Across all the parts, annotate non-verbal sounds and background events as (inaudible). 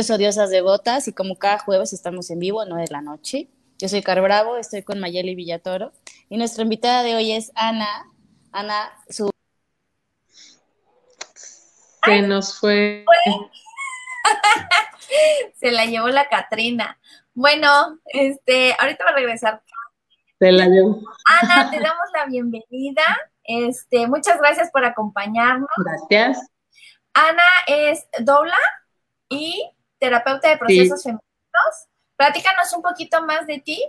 es Odiosas Devotas y como cada jueves estamos en vivo, no de la noche. Yo soy Car Bravo, estoy con Mayeli Villatoro y nuestra invitada de hoy es Ana. Ana, su... Se nos fue. (laughs) Se la llevó la Catrina. Bueno, este, ahorita va a regresar. Se la llevó. Ana, te damos la bienvenida. Este, muchas gracias por acompañarnos. Gracias. Ana es dobla y terapeuta de procesos femeninos. Platícanos un poquito más de ti.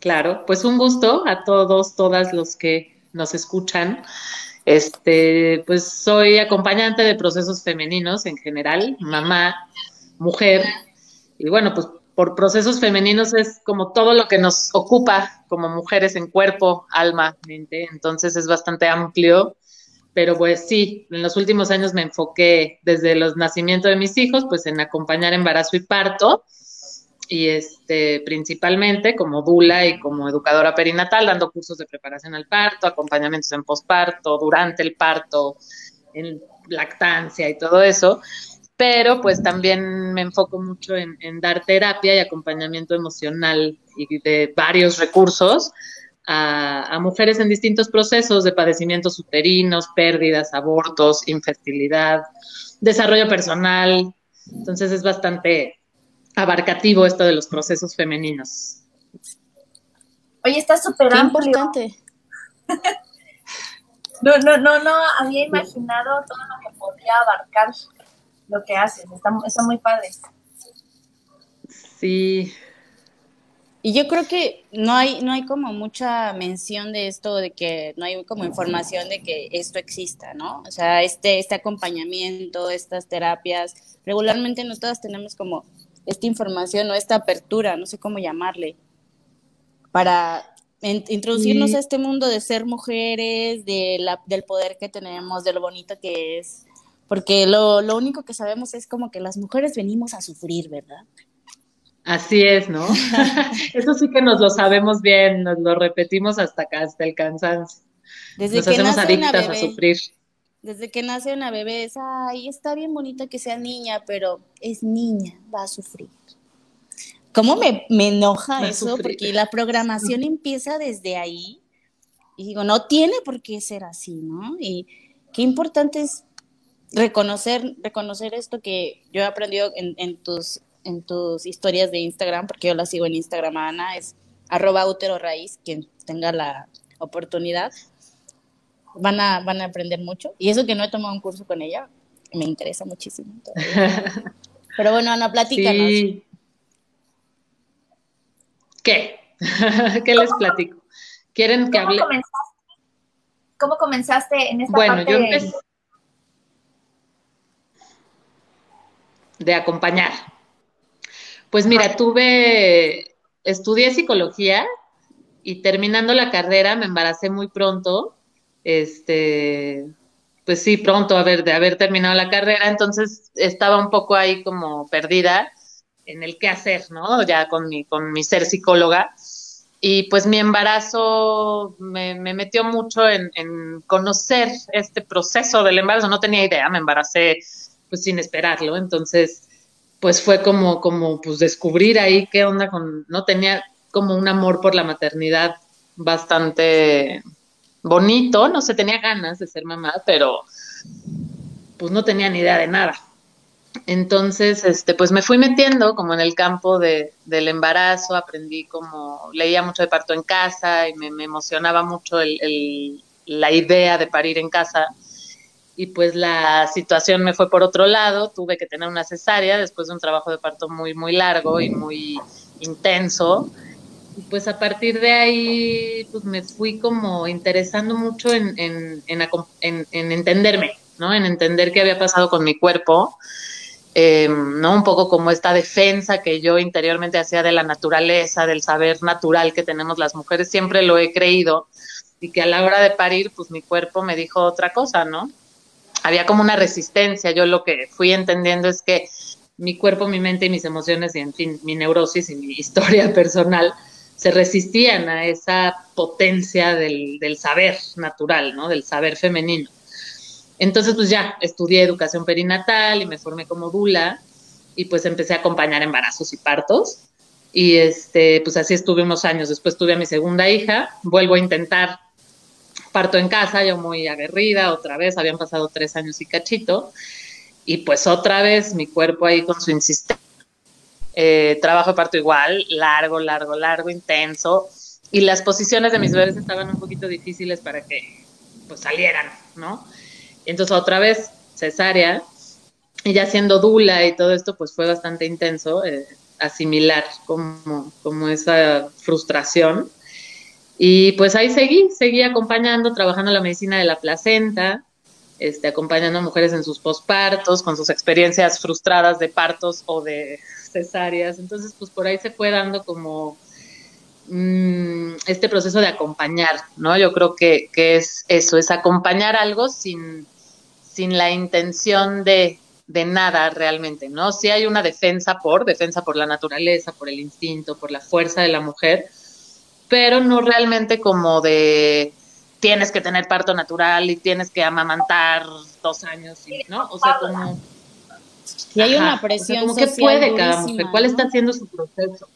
Claro, pues un gusto a todos, todas los que nos escuchan. Este, pues soy acompañante de procesos femeninos en general, mamá, mujer, y bueno, pues por procesos femeninos es como todo lo que nos ocupa como mujeres en cuerpo, alma, mente, entonces es bastante amplio, pero pues sí, en los últimos años me enfoqué desde los nacimientos de mis hijos, pues en acompañar embarazo y parto, y este principalmente como dula y como educadora perinatal, dando cursos de preparación al parto, acompañamientos en posparto, durante el parto, en lactancia y todo eso. Pero pues también me enfoco mucho en, dar terapia y acompañamiento emocional y de varios recursos a, a, mujeres en distintos procesos de padecimientos uterinos, pérdidas, abortos, infertilidad, desarrollo personal. Entonces es bastante abarcativo esto de los procesos femeninos. Oye, está súper importante. (laughs) no, no, no, no había imaginado todo lo que podría abarcar lo que haces. Está, muy padre. Sí. Y yo creo que no hay, no hay como mucha mención de esto, de que no hay como información de que esto exista, ¿no? O sea, este, este acompañamiento, estas terapias, regularmente no todas tenemos como esta información o esta apertura, no sé cómo llamarle, para introducirnos a este mundo de ser mujeres, de la, del poder que tenemos, de lo bonito que es, porque lo, lo único que sabemos es como que las mujeres venimos a sufrir, ¿verdad? Así es, ¿no? (laughs) Eso sí que nos lo sabemos bien, nos lo repetimos hasta acá, hasta el cansancio. Desde nos que hacemos adictas a sufrir. Desde que nace una bebé es, ay, está bien bonita que sea niña, pero es niña, va a sufrir. ¿Cómo me, me enoja eso? Porque la programación empieza desde ahí. Y digo, no tiene por qué ser así, ¿no? Y qué importante es reconocer, reconocer esto que yo he aprendido en, tus, en tus historias de Instagram, porque yo la sigo en Instagram, Ana, es arroba útero raíz, quien tenga la oportunidad, van a, van a aprender mucho. Y eso que no he tomado un curso con ella, me interesa muchísimo. (laughs) Pero bueno, Ana, platícanos. ¿Qué? (laughs) ¿Qué les platico? ¿Quieren que hable? ¿Cómo comenzaste en esta bueno, yo empecé, de acompañar? Pues mira, tuve, estudié psicología y terminando la carrera me embaracé muy pronto. Este, pues sí, pronto haber, de haber terminado la carrera, entonces estaba un poco ahí como perdida en el qué hacer, ¿no? Ya con mi, con mi ser psicóloga. Y pues mi embarazo me, metió mucho en, en, conocer este proceso del embarazo. No tenía idea, me embaracé pues sin esperarlo. Entonces, pues fue como, como, pues descubrir ahí qué onda con, no tenía como un amor por la maternidad bastante bonito, no sé, tenía ganas de ser mamá, pero pues no tenía ni idea de nada. Entonces, este, pues me fui metiendo como en el campo de, del embarazo, aprendí como, leía mucho de parto en casa y me, emocionaba mucho el, la idea de parir en casa y pues la situación me fue por otro lado, tuve que tener una cesárea después de un trabajo de parto muy, muy largo y muy intenso. Y pues a partir de ahí pues me fui como interesando mucho en, en, en, en entenderme, ¿no? En entender qué había pasado con mi cuerpo. Em, ¿no? Un poco como esta defensa que yo interiormente hacía de la naturaleza, del saber natural que tenemos las mujeres, siempre lo he creído y que a la hora de parir, pues mi cuerpo me dijo otra cosa, ¿no? Había como una resistencia, yo lo que fui entendiendo es que mi cuerpo, mi mente y mis emociones y en fin, mi neurosis y mi (laughs) historia personal se resistían a esa potencia del, del saber natural, ¿no? Del saber femenino. Entonces, pues ya, estudié educación perinatal y me formé como dula y pues empecé a acompañar embarazos y partos. Y este, pues así estuve unos años. Después tuve a mi segunda hija, vuelvo a intentar parto en casa, yo muy aguerrida, otra vez, habían pasado tres años y cachito. Y pues otra vez mi cuerpo ahí con su insistencia. Eh, trabajo de parto igual, largo, largo, largo, intenso. Y las posiciones de mis bebés estaban un poquito difíciles para que pues salieran, ¿no? Entonces otra vez cesárea, y ya siendo dula y todo esto, pues fue bastante intenso eh, asimilar como, como esa frustración. Y pues ahí seguí, seguí acompañando, trabajando la medicina de la placenta, este, acompañando a mujeres en sus pospartos, con sus experiencias frustradas de partos o de (laughs) cesáreas. Entonces, pues por ahí se fue dando como mm, este proceso de acompañar, ¿no? Yo creo que, que es eso, es acompañar algo sin, sin la intención de, de nada realmente, ¿no? Sí hay una defensa por, defensa por la naturaleza, por el instinto, por la fuerza de la mujer, pero no realmente como de tienes que tener parto natural y tienes que amamantar dos años, ¿no? O sea, como... Y hay una presión como que puede cada mujer, ¿cuál está haciendo su proceso?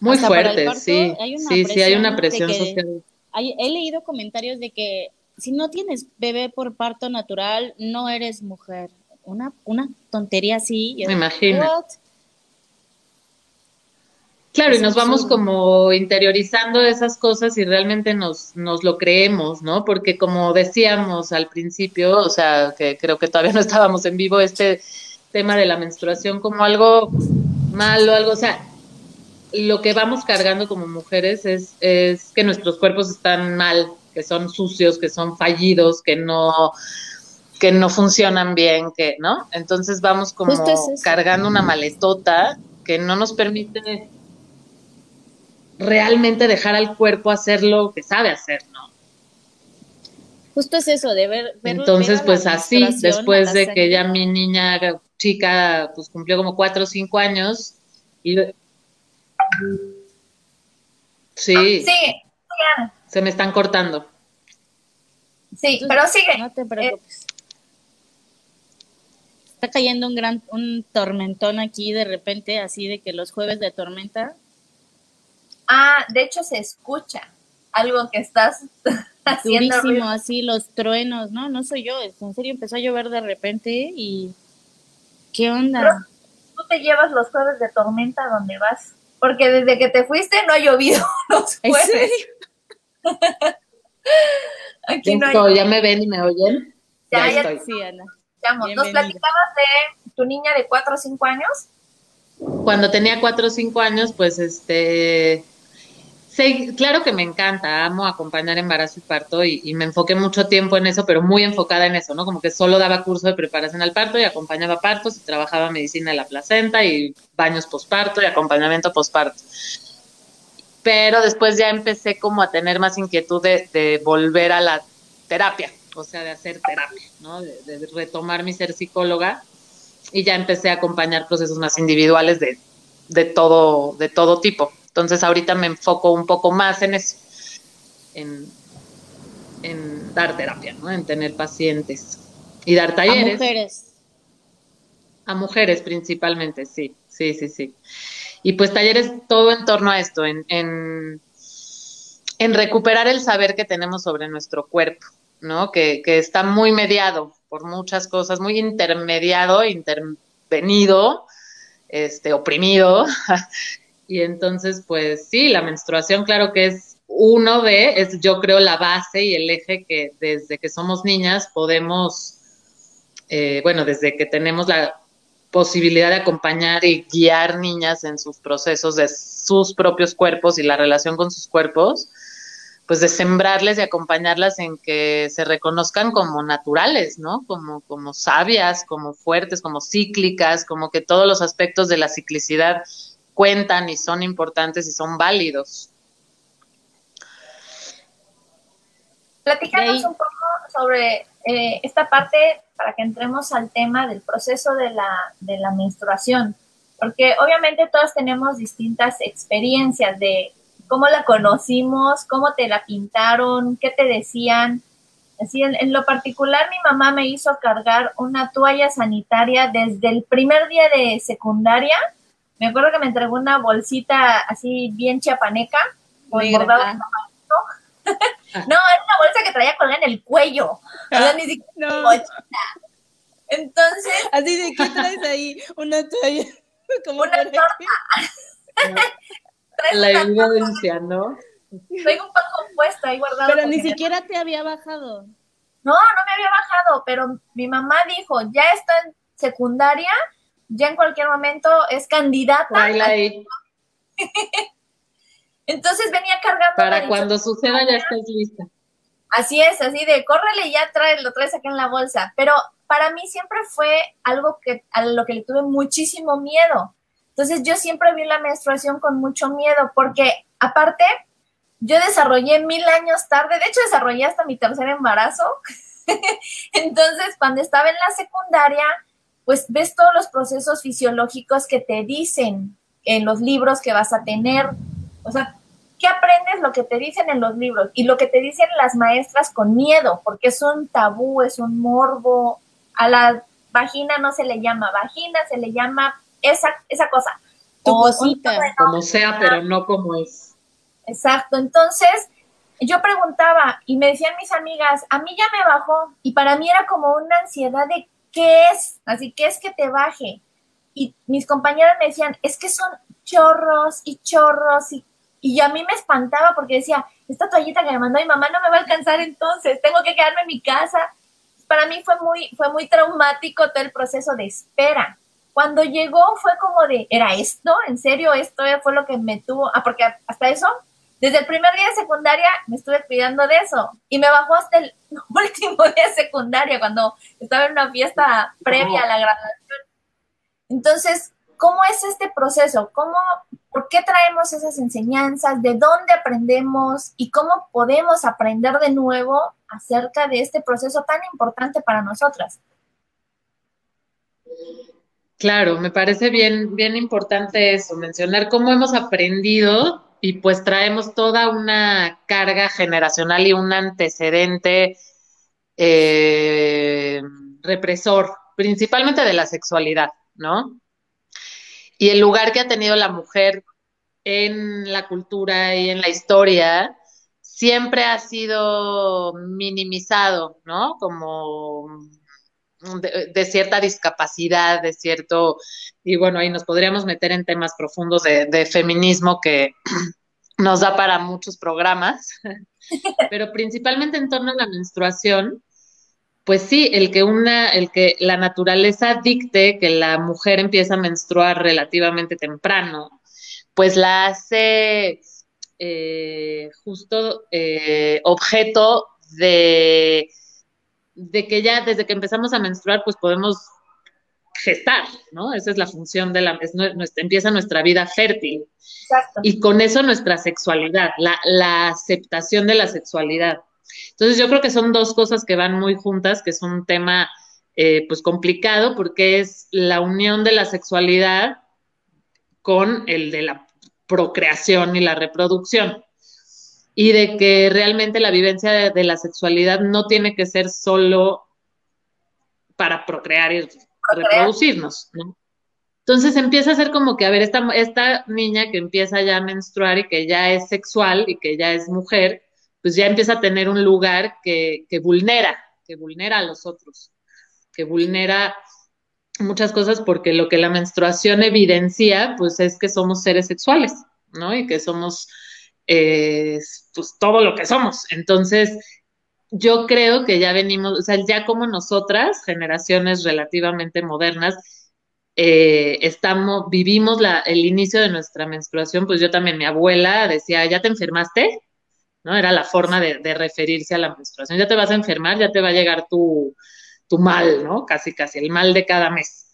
Muy fuerte, sí, sí, sí, hay una presión social. he leído comentarios de que si no tienes bebé por parto natural, no eres mujer. Una, una tontería así. Me imagino. Claro, y nos vamos como interiorizando esas cosas y realmente nos, nos lo creemos, ¿no? Porque como decíamos al principio, o sea, que creo que todavía no estábamos en vivo, este tema de la menstruación como algo malo, algo, o sea, lo que vamos cargando como mujeres es, es que nuestros cuerpos están mal, que son sucios, que son fallidos, que no que no funcionan bien, que, ¿no? Entonces vamos como cargando una maletota que no nos permite realmente dejar al cuerpo hacer lo que sabe hacer, ¿no? Justo es eso, de ver. Entonces, pues así, después de que ya mi niña chica, pues cumplió como cuatro o cinco años, y. Sí. Sí, se me están cortando. Sí, pero sigue. No te preocupes. Está cayendo un gran, un tormentón aquí de repente, así de que los jueves de tormenta. Ah, de hecho se escucha algo que estás (laughs) haciendo. Durísimo, así los truenos, ¿no? No soy yo, en serio empezó a llover de repente y ¿qué onda? tú te llevas los jueves de tormenta donde vas, porque desde que te fuiste no ha llovido (laughs) los jueves. (laughs) Aquí no hay... ¿Ya me ven y me oyen? Ya, ya, estoy. Sí, Ana. ¿Nos platicabas de tu niña de 4 o 5 años? Cuando tenía 4 o 5 años, pues este... Sí, claro que me encanta, amo acompañar embarazo y parto y, me enfoqué mucho tiempo en eso, pero muy enfocada en eso, ¿no? Como que solo daba curso de preparación al parto y acompañaba partos y trabajaba medicina de la placenta y baños posparto y acompañamiento posparto pero después ya empecé como a tener más inquietud de, volver a la terapia, o sea, de hacer terapia, ¿no? De, retomar mi ser psicóloga y ya empecé a acompañar procesos más individuales de, de, todo, de todo tipo. Entonces ahorita me enfoco un poco más en eso, en, en dar terapia, ¿no? En tener pacientes y dar talleres. A mujeres. A mujeres principalmente, sí, sí, sí, sí. Y pues talleres todo en torno a esto, en, en, recuperar el saber que tenemos sobre nuestro cuerpo, ¿no? Que, que está muy mediado por muchas cosas, muy intermediado, intervenido, este, oprimido. (laughs) y entonces, pues sí, la menstruación, claro que es uno de, es yo creo la base y el eje que desde que somos niñas podemos, eh, bueno, desde que tenemos la posibilidad de acompañar y guiar niñas en sus procesos de sus propios cuerpos y la relación con sus cuerpos, pues de sembrarles y acompañarlas en que se reconozcan como naturales, ¿no? Como, como sabias, como fuertes, como cíclicas, como que todos los aspectos de la ciclicidad cuentan y son importantes y son válidos. Platícanos un poco sobre eh, esta parte para que entremos al tema del proceso de la, de la menstruación, porque obviamente todos tenemos distintas experiencias de cómo la conocimos, cómo te la pintaron, qué te decían. Así, en, lo particular, mi mamá me hizo cargar una toalla sanitaria desde el primer día de secundaria. Me acuerdo que me entregó una bolsita así bien chiapaneca, con bordado ah. (laughs) No, era una bolsa que traía colgada en el cuello. ni siquiera Entonces. Así de qué traes ahí una toalla. (laughs) Como una torta. (laughs) la evidencia, ¿no? Traigo un pan compuesto ahí guardado. Pero ni siquiera te había bajado. No, no me había bajado, pero mi mamá dijo, ya está en secundaria, ya en cualquier momento es candidata. (laughs) Entonces venía cargando. Para cuando suceda ya estás lista. Así es, así de córrele y ya trae, lo traes aquí en la bolsa. Pero para mí siempre fue algo que a lo que le tuve muchísimo miedo. Entonces yo siempre vi la menstruación con mucho miedo porque aparte yo desarrollé mil años tarde, de hecho desarrollé hasta mi tercer embarazo. (laughs) Entonces cuando estaba en la secundaria, pues ves todos los procesos fisiológicos que te dicen en los libros que vas a tener. O sea, ¿qué aprendes lo que te dicen en los libros y lo que te dicen las maestras con miedo? Porque es un tabú, es un morbo. A la vagina no se le llama vagina, se le llama esa, esa cosa. Tu cosita. Como sea, pero no como es. Exacto. Entonces, yo preguntaba y me decían mis amigas, a mí ya me bajó y para mí era como una ansiedad de qué es, así que es que te baje. Y mis compañeras me decían, es que son chorros y chorros y, y a mí me espantaba porque decía, esta toallita que me mandó mi mamá no me va a alcanzar entonces, tengo que quedarme en mi casa. Para mí fue muy, fue muy traumático todo el proceso de espera. Cuando llegó fue como de, ¿era esto? ¿En serio? Esto fue lo que me tuvo, ah, porque hasta eso, desde el primer día de secundaria me estuve cuidando de eso y me bajó hasta el (laughs) último día de secundaria cuando estaba en una fiesta previa a la graduación. Entonces, ¿cómo es este proceso? ¿Cómo, por qué traemos esas enseñanzas? ¿De dónde aprendemos? ¿Y cómo podemos aprender de nuevo acerca de este proceso tan importante para nosotras? Claro, me parece bien, bien importante eso, mencionar cómo hemos aprendido y pues traemos toda una carga generacional y un antecedente eh, represor, principalmente de la sexualidad, ¿no? Y el lugar que ha tenido la mujer en la cultura y en la historia siempre ha sido minimizado, ¿no? Como de, cierta discapacidad, de cierto, y bueno, ahí nos podríamos meter en temas profundos de, feminismo que (clears throat) nos da para muchos programas, (laughs) pero principalmente en torno a la menstruación, pues sí, el que una, el que la naturaleza dicte que la mujer empieza a menstruar relativamente temprano, pues la hace eh, justo eh, objeto de de que ya desde que empezamos a menstruar, pues podemos gestar, ¿no? Esa es la función de la, empieza nuestra vida fértil. Exacto. Y con eso nuestra sexualidad, la, aceptación de la sexualidad. Entonces yo creo que son dos cosas que van muy juntas, que es un tema eh, pues complicado porque es la unión de la sexualidad con el de la procreación y la reproducción y de que realmente la vivencia de, la sexualidad no tiene que ser solo para procrear y reproducirnos, ¿no? Entonces empieza a ser como que, a ver, esta, esta niña que empieza ya a menstruar y que ya es sexual y que ya es mujer, pues ya empieza a tener un lugar que, que vulnera, que vulnera a los otros, que vulnera muchas cosas porque lo que la menstruación evidencia, pues es que somos seres sexuales, ¿no? Y que somos pues todo lo que somos. Entonces, yo creo que ya venimos, o sea, ya como nosotras, generaciones relativamente modernas, eh, estamos, vivimos la, el inicio de nuestra menstruación, pues yo también, mi abuela decía, ¿ya te enfermaste? ¿no? Era la forma de, de, referirse a la menstruación. Ya te vas a enfermar, ya te va a llegar tu, tu mal, ¿no? Casi, casi, el mal de cada mes.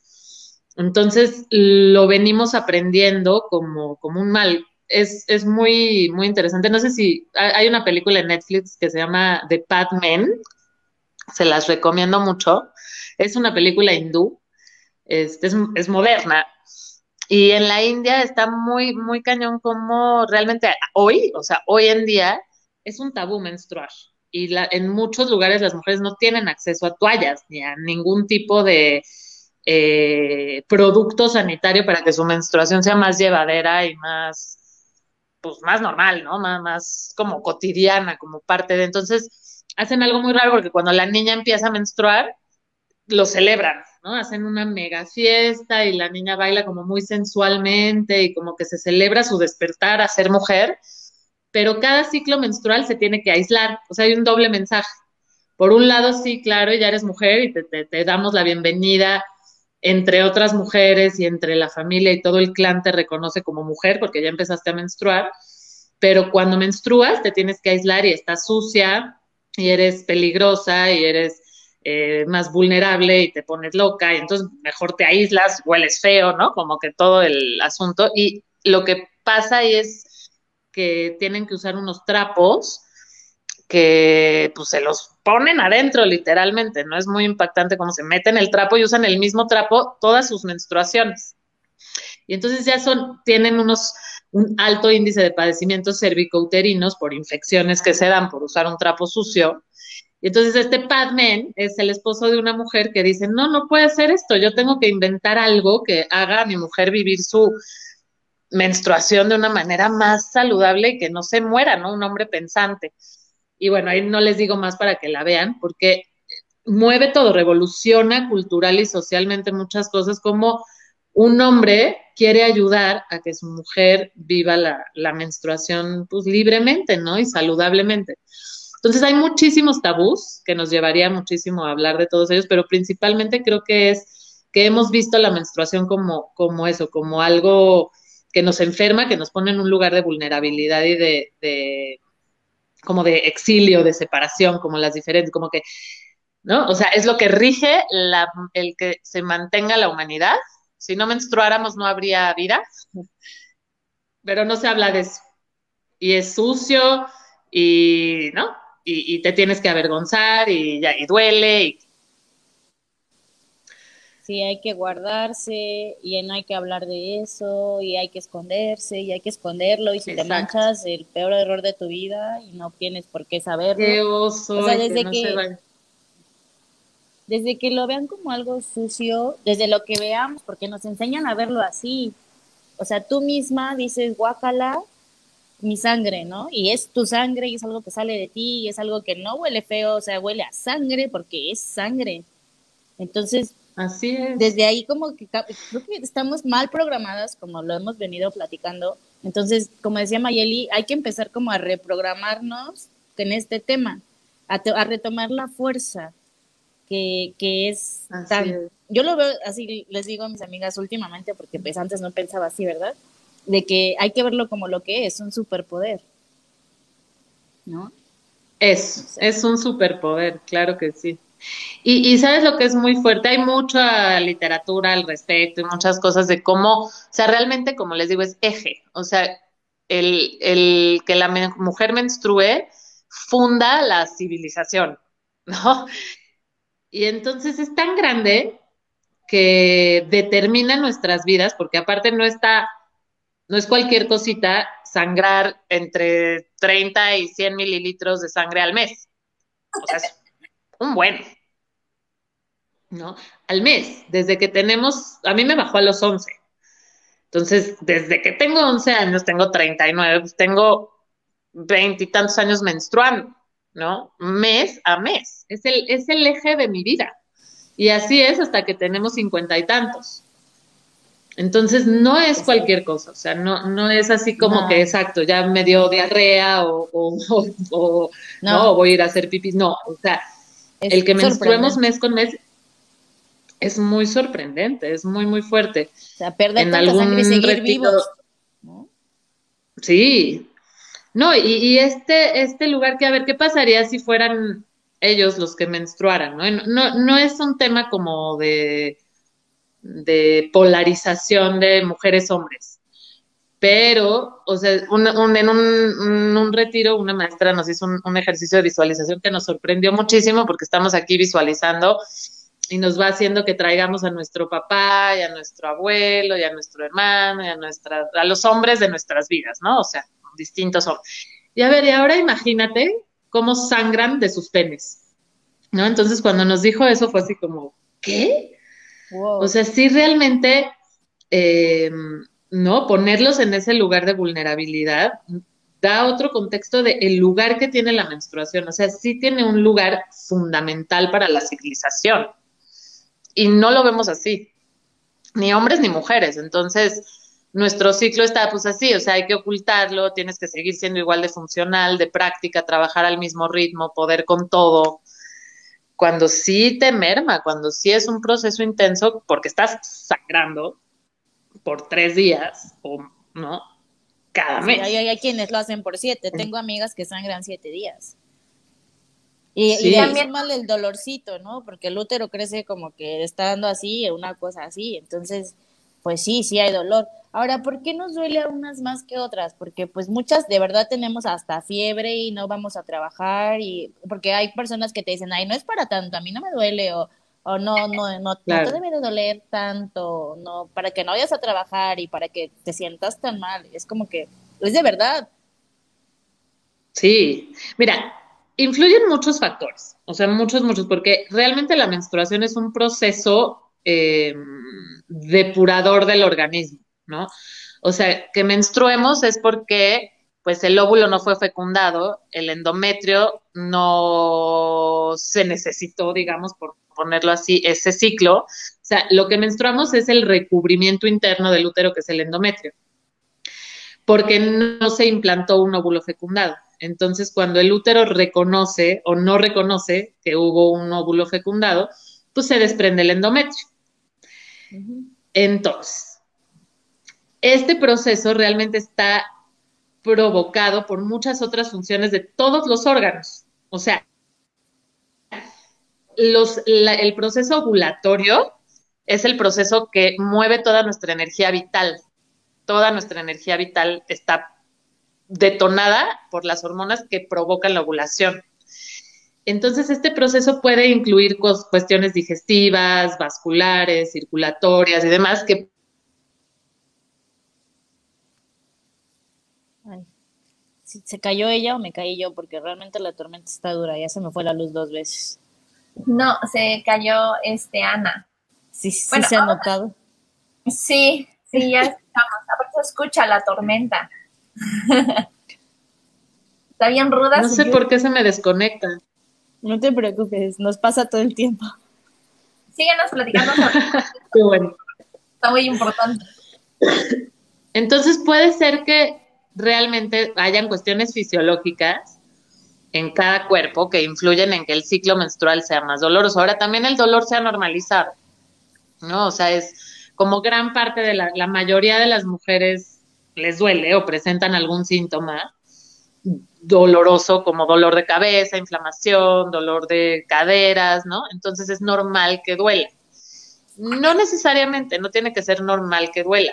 Entonces, lo venimos aprendiendo como, como un mal. Es, es muy, muy interesante. No sé si hay una película en Netflix que se llama The Bad Men. Se las recomiendo mucho. Es una película hindú. Es, es moderna, y en la India está muy, muy cañón como realmente hoy, o sea, hoy en día es un tabú menstruar. Y la, en muchos lugares las mujeres no tienen acceso a toallas ni a ningún tipo de eh, producto sanitario para que su menstruación sea más llevadera y más, pues más normal, ¿no? Más, como cotidiana, como parte de. Entonces, hacen algo muy raro porque cuando la niña empieza a menstruar, lo celebran, ¿no? Hacen una mega fiesta y la niña baila como muy sensualmente y como que se celebra su despertar a ser mujer pero cada ciclo menstrual se tiene que aislar, o sea, hay un doble mensaje. Por un lado, sí, claro, ya eres mujer y te, damos la bienvenida entre otras mujeres y entre la familia y todo el clan te reconoce como mujer porque ya empezaste a menstruar, pero cuando menstruas te tienes que aislar y estás sucia y eres peligrosa y eres eh, más vulnerable y te pones loca y entonces mejor te aíslas, hueles feo, ¿no? Como que todo el asunto y lo que pasa es que tienen que usar unos trapos que pues se los ponen adentro literalmente, ¿no? Es muy impactante cómo se meten el trapo y usan el mismo trapo todas sus menstruaciones. Y entonces ya son, tienen unos, un alto índice de padecimientos cervicouterinos por infecciones que se dan por usar un trapo sucio. Y entonces este Padmen es el esposo de una mujer que dice, no, no puede ser esto, yo tengo que inventar algo que haga a mi mujer vivir su, menstruación de una manera más saludable y que no se muera, ¿no? Un hombre pensante. Y bueno, ahí no les digo más para que la vean, porque mueve todo, revoluciona cultural y socialmente muchas cosas, como un hombre quiere ayudar a que su mujer viva la, menstruación pues libremente, ¿no? Y saludablemente. Entonces hay muchísimos tabús que nos llevaría muchísimo a hablar de todos ellos, pero principalmente creo que es que hemos visto la menstruación como, como eso, como algo que nos enferma, que nos pone en un lugar de vulnerabilidad y de, como de exilio, de separación, como las diferentes, como que, ¿no? O sea, es lo que rige la, el que se mantenga la humanidad. Si no menstruáramos no habría vida, pero no se habla de eso. Y es sucio y, ¿no? Y, te tienes que avergonzar y ya, y duele y sí hay que guardarse y no hay que hablar de eso y hay que esconderse y hay que esconderlo y si te manchas el peor error de tu vida y no tienes por qué saberlo. Qué oso, o sea, desde que, desde que lo vean como algo sucio, desde lo que veamos, porque nos enseñan a verlo así. O sea, tú misma dices, guácala, mi sangre, ¿no? Y es tu sangre y es algo que sale de ti y es algo que no huele feo, o sea, huele a sangre porque es sangre. Entonces, Así es. Desde ahí como que creo que estamos mal programadas, como lo hemos venido platicando. Entonces, como decía Mayeli, hay que empezar como a reprogramarnos en este tema, a, retomar la fuerza que, que es tan... Yo lo veo así, les digo a mis amigas últimamente, porque pues antes no pensaba así, ¿verdad? De que hay que verlo como lo que es, un superpoder. ¿No? Es, es un superpoder, claro que sí. Y, sabes lo que es muy fuerte, hay mucha literatura al respecto y muchas cosas de cómo, o sea, realmente, como les digo, es eje, o sea, el, el que la mujer menstrue funda la civilización, (laughs) ¿no? Y entonces es tan grande que determina nuestras vidas, porque aparte no está, no es cualquier cosita sangrar entre 30 y 100 mililitros de sangre al mes. O sea, un buen, ¿no? Al mes, desde que tenemos, a mí me bajó a los 11. Entonces, desde que tengo 11 años, tengo 39, pues tengo veintitantos años menstruando, ¿no? Mes a mes. Es el, es el eje de mi vida. Y así es hasta que tenemos cincuenta y tantos. Entonces, no es cualquier cosa, o sea, no, no es así como que exacto, ya me dio diarrea o, o, no. voy a ir a hacer pipis, no, o sea, el que menstruemos mes con mes es muy sorprendente, es muy, muy fuerte. O sea, perder tanta sangre y seguir vivos. Sí, No, y, este, este lugar que, a ver, ¿qué pasaría si fueran ellos los que menstruaran? ¿no? No, no es un tema como de, de polarización de mujeres-hombres pero, o sea, un, en un, retiro una maestra nos hizo un, ejercicio de visualización que nos sorprendió muchísimo porque estamos aquí visualizando y nos va haciendo que traigamos a nuestro papá y a nuestro abuelo y a nuestro hermano y a, nuestra, a los hombres de nuestras vidas, ¿no? O sea, distintos hombres. Y a ver, y ahora imagínate cómo sangran de sus penes, ¿no? Entonces cuando nos dijo eso fue así como, ¿qué? O sea, sí realmente... Eh, ¿no? Ponerlos en ese lugar de vulnerabilidad da otro contexto de el lugar que tiene la menstruación. O sea, sí tiene un lugar fundamental para la civilización. Y no lo vemos así, ni hombres ni mujeres. Entonces, nuestro ciclo está pues así, o sea, hay que ocultarlo, tienes que seguir siendo igual de funcional, de práctica, trabajar al mismo ritmo, poder con todo. Cuando sí te merma, cuando sí es un proceso intenso, porque estás sangrando, por tres días, o no, cada mes. hay, quienes lo hacen por siete. Tengo amigas que sangran siete días. Y, también mal el dolorcito, ¿no? Porque el útero crece como que está dando así, una cosa así. Entonces, pues sí, sí hay dolor. Ahora, ¿por qué nos duele a unas más que otras? Porque pues muchas de verdad tenemos hasta fiebre y no vamos a trabajar y porque hay personas que te dicen, ay, no es para tanto, a mí no me duele o o no, no, no, te debe de doler tanto, no, para que no vayas a trabajar y para que te sientas tan mal. Es como que, es de verdad. Sí, mira, influyen muchos factores, o sea, muchos, muchos, porque realmente la menstruación es un proceso eh, depurador del organismo, ¿no? O sea, que menstruemos es porque pues el óvulo no fue fecundado, el endometrio no se necesitó, digamos, por ponerlo así, ese ciclo. O sea, lo que menstruamos es el recubrimiento interno del útero, que es el endometrio, porque no se implantó un óvulo fecundado. Entonces, cuando el útero reconoce o no reconoce que hubo un óvulo fecundado, pues se desprende el endometrio. Entonces, este proceso realmente está provocado por muchas otras funciones de todos los órganos. O sea, el proceso ovulatorio es el proceso que mueve toda nuestra energía vital. Toda nuestra energía vital está detonada por las hormonas que provocan la ovulación. Entonces, este proceso puede incluir cuestiones digestivas, vasculares, circulatorias y demás que... ¿Se cayó ella o me caí yo? Porque realmente la tormenta está dura, ya se me fue la luz dos veces. No, se cayó este Ana. Sí, sí se ha notado. Sí, sí, ya (laughs) estamos. A ver se escucha la tormenta. (laughs) Está bien ruda. No sé por qué se me desconecta. No te preocupes, nos pasa todo el tiempo. Síguenos platicando. (laughs) Qué bueno. Está muy importante. Entonces puede ser que realmente hayan cuestiones fisiológicas en cada cuerpo que influyen en que el ciclo menstrual sea más doloroso. Ahora también el dolor se ha normalizado, ¿no? O sea, es como gran parte de la, la mayoría de las mujeres les duele o presentan algún síntoma doloroso como dolor de cabeza, inflamación, dolor de caderas, ¿no? Entonces es normal que duela. No necesariamente, no tiene que ser normal que duela.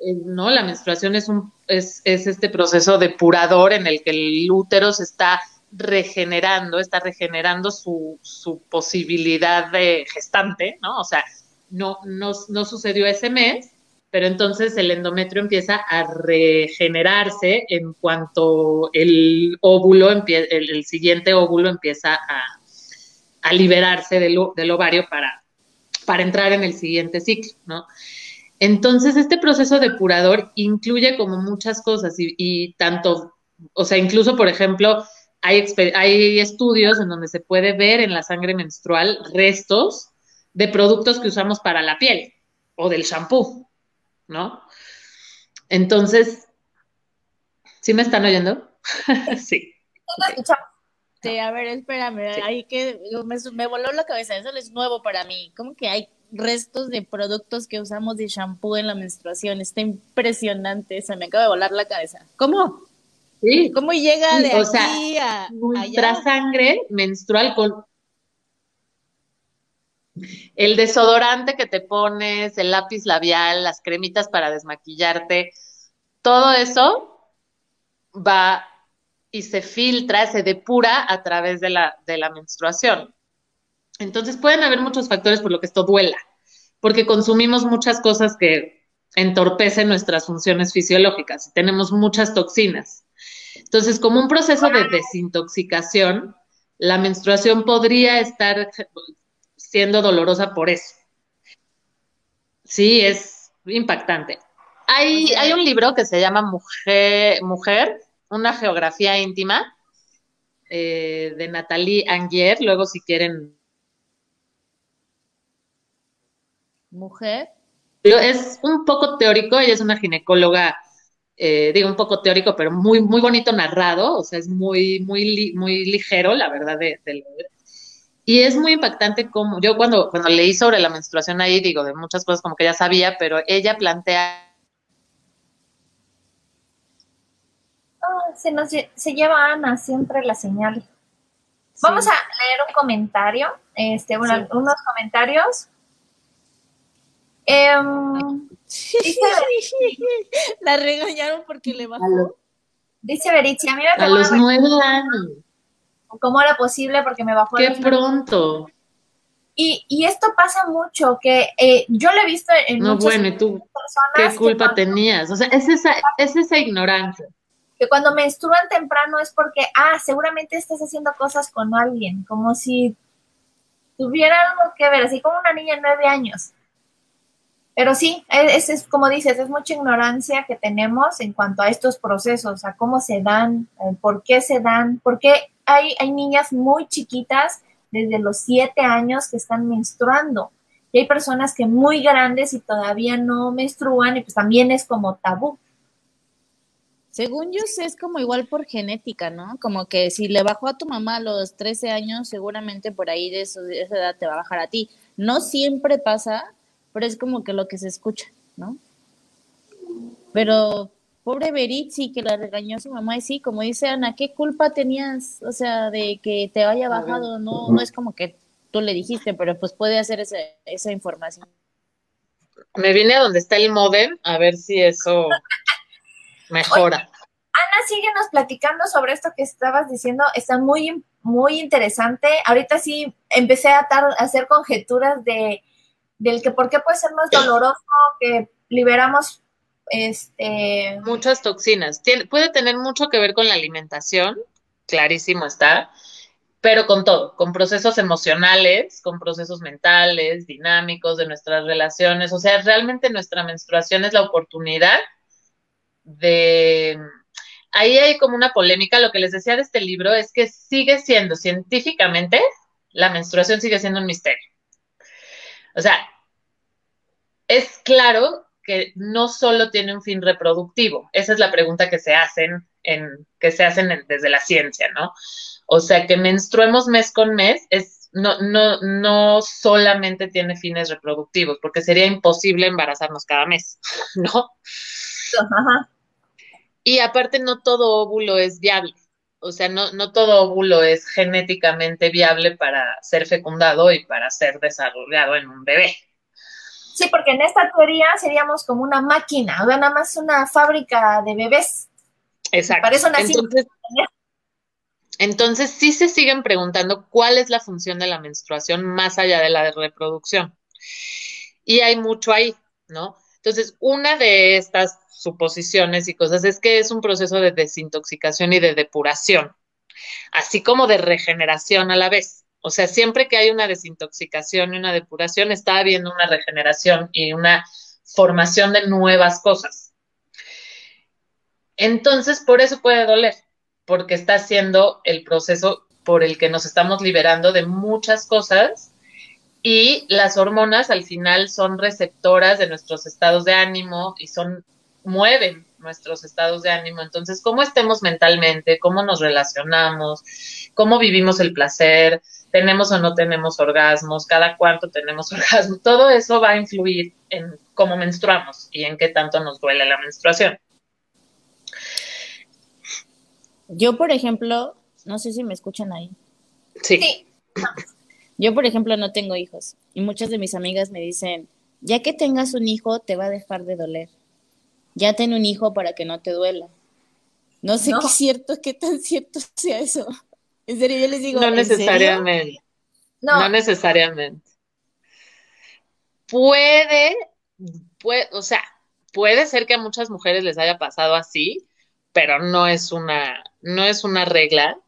Eh, ¿no? La menstruación es, un, es, es este proceso depurador en el que el útero se está regenerando, está regenerando su, su posibilidad de gestante, ¿no? O sea, no, no, sucedió ese mes, pero entonces el endometrio empieza a regenerarse en cuanto el óvulo, el, siguiente óvulo empieza a, liberarse del, del ovario para, para entrar en el siguiente ciclo, ¿no? Entonces, este proceso depurador incluye como muchas cosas y, tanto, o sea, incluso, por ejemplo, hay, hay estudios en donde se puede ver en la sangre menstrual restos de productos que usamos para la piel o del shampoo, ¿no? Entonces, ¿sí me están oyendo? (laughs) sí. Sí, a ver, espérame, ahí que me, me, voló la cabeza, eso es nuevo para mí. ¿Cómo que hay restos de productos que usamos de shampoo en la menstruación. Está impresionante, se me acaba de volar la cabeza. ¿Cómo? Sí. ¿Cómo llega de aquí a nuestra sangre menstrual con el desodorante que te pones, el lápiz labial, las cremitas para desmaquillarte, todo eso va y se filtra, se depura a través de la, de la menstruación. Entonces pueden haber muchos factores por lo que esto duela, porque consumimos muchas cosas que entorpecen nuestras funciones fisiológicas, tenemos muchas toxinas. Entonces, como un proceso de desintoxicación, la menstruación podría estar siendo dolorosa por eso. Sí, es impactante. Hay, hay un libro que se llama Mujer, Mujer una geografía íntima, eh, de Nathalie Angier, luego si quieren. Mujer. Es un poco teórico, ella es una ginecóloga, eh, digo un poco teórico, pero muy, muy bonito narrado, o sea, es muy, muy, muy ligero, la verdad, de, de leer. Y es muy impactante como, yo cuando, cuando leí sobre la menstruación ahí, digo, de muchas cosas como que ya sabía, pero ella plantea... Oh, se nos se lleva Ana siempre la señal. Vamos a leer un comentario, este, unos comentarios. Em, (laughs) la regañaron porque le bajó. Dice Beritzi, a mí me A los nueve años cómo era posible porque me bajó. Qué pronto. Y, y, esto pasa mucho, que eh, yo lo he visto en no, bueno, ¿y tú qué culpa tenías? O sea, es esa, es esa ignorancia. Que cuando menstruan temprano es porque, ah, seguramente estás haciendo cosas con alguien, como si tuviera algo que ver, así como una niña de nueve años. Pero sí, es, es, como dices, es mucha ignorancia que tenemos en cuanto a estos procesos, a cómo se dan, por qué se dan, por qué hay, hay niñas muy chiquitas, desde los siete años, que están menstruando. Y hay personas que muy grandes y todavía no menstruan y pues también es como tabú. Según yo sé, es como igual por genética, ¿no? Como que si le bajó a tu mamá a los 13 años, seguramente por ahí de, eso, de esa edad te va a bajar a ti. No siempre pasa, pero es como que lo que se escucha, ¿no? Pero pobre Beritzi que la regañó a su mamá y sí, como dice Ana, ¿qué culpa tenías, o sea, de que te haya bajado? No, no es como que tú le dijiste, pero pues puede hacer ese, esa información. Me vine a donde está el modem a ver si eso (laughs) mejora. Ana, síguenos platicando sobre esto que estabas diciendo, está muy, muy interesante. Ahorita sí empecé a, a hacer conjeturas de del que por qué puede ser más doloroso que liberamos este... Muchas toxinas. puede tener mucho que ver con la alimentación, clarísimo está, pero con todo, con procesos emocionales, con procesos mentales, dinámicos de nuestras relaciones. O sea, realmente nuestra menstruación es la oportunidad de... Ahí hay como una polémica. Lo que les decía de este libro es que sigue siendo científicamente, la menstruación sigue siendo un misterio. O sea, es claro que no solo tiene un fin reproductivo. Esa es la pregunta que se hacen en, que se hacen desde la ciencia, ¿no? O sea, que menstruemos mes con mes es no, no, no solamente tiene fines reproductivos, porque sería imposible embarazarnos cada mes, (laughs) ¿no? Y aparte no todo óvulo es viable. O sea, no, no todo óvulo es genéticamente viable para ser fecundado y para ser desarrollado en un bebé. Sí, porque en esta teoría seríamos como una máquina, nada más una fábrica de bebés. Exacto. Para eso entonces, entonces, sí se siguen preguntando cuál es la función de la menstruación más allá de la reproducción. Y hay mucho ahí, ¿no? Entonces, una de estas suposiciones y cosas es que es un proceso de desintoxicación y de depuración, así como de regeneración a la vez. O sea, siempre que hay una desintoxicación y una depuración, está habiendo una regeneración y una formación de nuevas cosas. Entonces, por eso puede doler, porque está siendo el proceso por el que nos estamos liberando de muchas cosas y las hormonas al final son receptoras de nuestros estados de ánimo y son mueven nuestros estados de ánimo. Entonces, cómo estemos mentalmente, cómo nos relacionamos, cómo vivimos el placer, tenemos o no tenemos orgasmos, cada cuánto tenemos (laughs) orgasmos, todo eso va a influir en cómo menstruamos y en qué tanto nos duele la menstruación. Yo, por ejemplo, no sé si me escuchan ahí. Sí. Yo, por ejemplo, no tengo hijos y muchas de mis amigas me dicen, ya que tengas un hijo, te va a dejar de doler. Ya ten un hijo para que no te duela. No sé qué cierto, qué tan cierto (laughs) sea eso. En serio, yo les digo. No necesariamente. No. no necesariamente. Puede, puede, o sea, puede ser que a muchas mujeres les haya pasado así, pero no es una, no es una regla.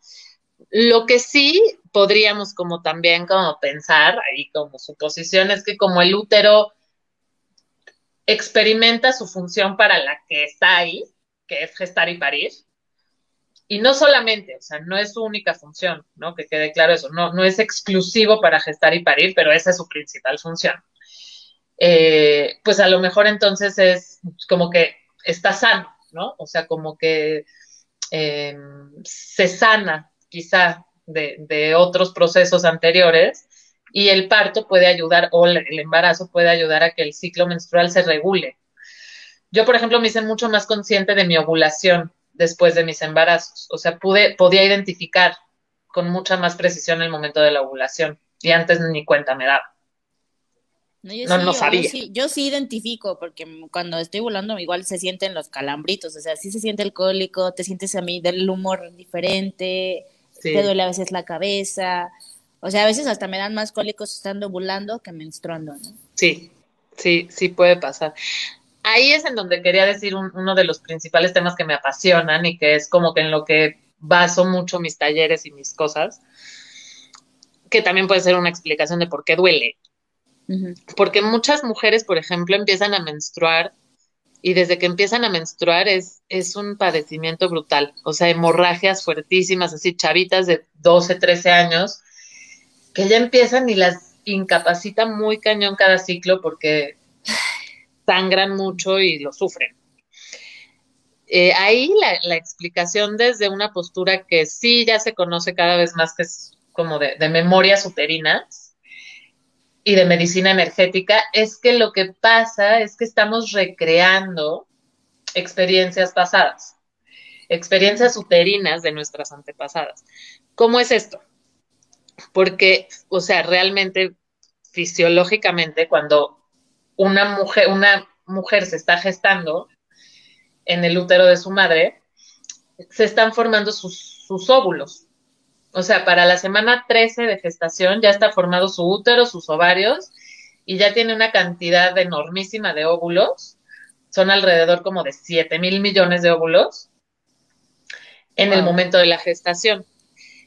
Lo que sí podríamos como también como pensar ahí como suposición es que como el útero experimenta su función para la que está ahí, que es gestar y parir, y no solamente, o sea, no es su única función, ¿no? Que quede claro eso, no, no es exclusivo para gestar y parir, pero esa es su principal función. Eh, pues a lo mejor entonces es como que está sano, ¿no? O sea, como que eh, se sana quizá de, otros procesos anteriores y el parto puede ayudar o el embarazo puede ayudar a que el ciclo menstrual se regule. Yo, por ejemplo, me hice mucho más consciente de mi ovulación después de mis embarazos, o sea, pude, podía identificar con mucha más precisión el momento de la ovulación y antes ni cuenta me daba. No, no, sabía. Yo sí, identifico, porque cuando estoy volando igual se sienten los calambritos, o sea, sí se siente el cólico, te sientes a mí del humor diferente, te duele a veces la cabeza, o sea, a veces hasta me dan más cólicos estando ovulando que menstruando, ¿no? Sí, sí, sí puede pasar. Ahí es en donde quería decir uno de los principales temas que me apasionan y que es como que en lo que baso mucho mis talleres y mis cosas, que también puede ser una explicación de por qué duele porque muchas mujeres, por ejemplo, empiezan a menstruar y desde que empiezan a menstruar es, es un padecimiento brutal. O sea, hemorragias fuertísimas, así chavitas de 12, 13 años, que ya empiezan y las incapacita muy cañón cada ciclo porque sangran mucho y lo sufren. Eh, ahí la, explicación desde una postura que sí ya se conoce cada vez más, que es como de, de memorias uterinas, y de medicina energética es que lo que pasa es que estamos recreando experiencias pasadas, experiencias uterinas de nuestras antepasadas. ¿Cómo es esto? Porque, o sea, realmente, fisiológicamente, cuando una mujer, una mujer se está gestando en el útero de su madre, se están formando sus, sus óvulos, o sea, para la semana 13 de gestación ya está formado su útero, sus ovarios y ya tiene una cantidad enormísima de óvulos. Son alrededor como de 7 mil millones de óvulos en el momento de la gestación.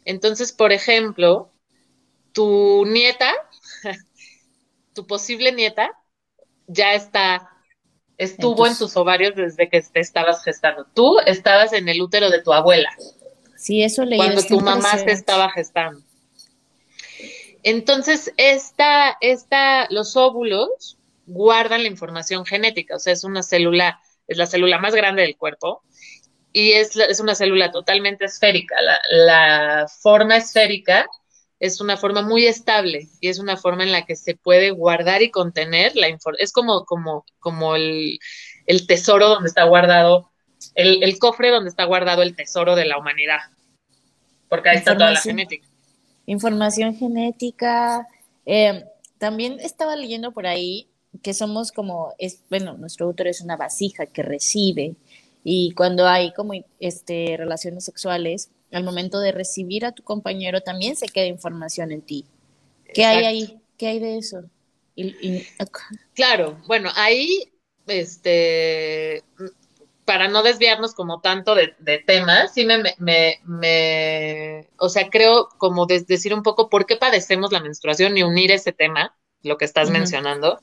Entonces, por ejemplo, tu nieta, (laughs) tu posible nieta, ya está, estuvo en tus ovarios desde que te estabas gestando. Tú estabas en el útero de tu abuela. Sí, eso leí. Cuando tu mamá se estaba gestando. Entonces, esta, esta, los óvulos guardan la información genética, o sea, es una célula, es la célula más grande del cuerpo y es, es una célula totalmente esférica. La, la, forma esférica es una forma muy estable y es una forma en la que se puede guardar y contener la información. Es como, como, como el, el tesoro donde está guardado el, cofre donde está guardado el tesoro de la humanidad, porque ahí está toda la genética. Información genética. Eh, también estaba leyendo por ahí que somos como, es, bueno, nuestro útero es una vasija que recibe y cuando hay como este, relaciones sexuales, al momento de recibir a tu compañero también se queda información en ti. ¿Qué hay ahí? ¿Qué hay de eso? claro, bueno, ahí este, para no desviarnos como tanto de, temas, sí me, me, me, o sea, creo como decir un poco por qué padecemos la menstruación y unir ese tema, lo que estás mencionando,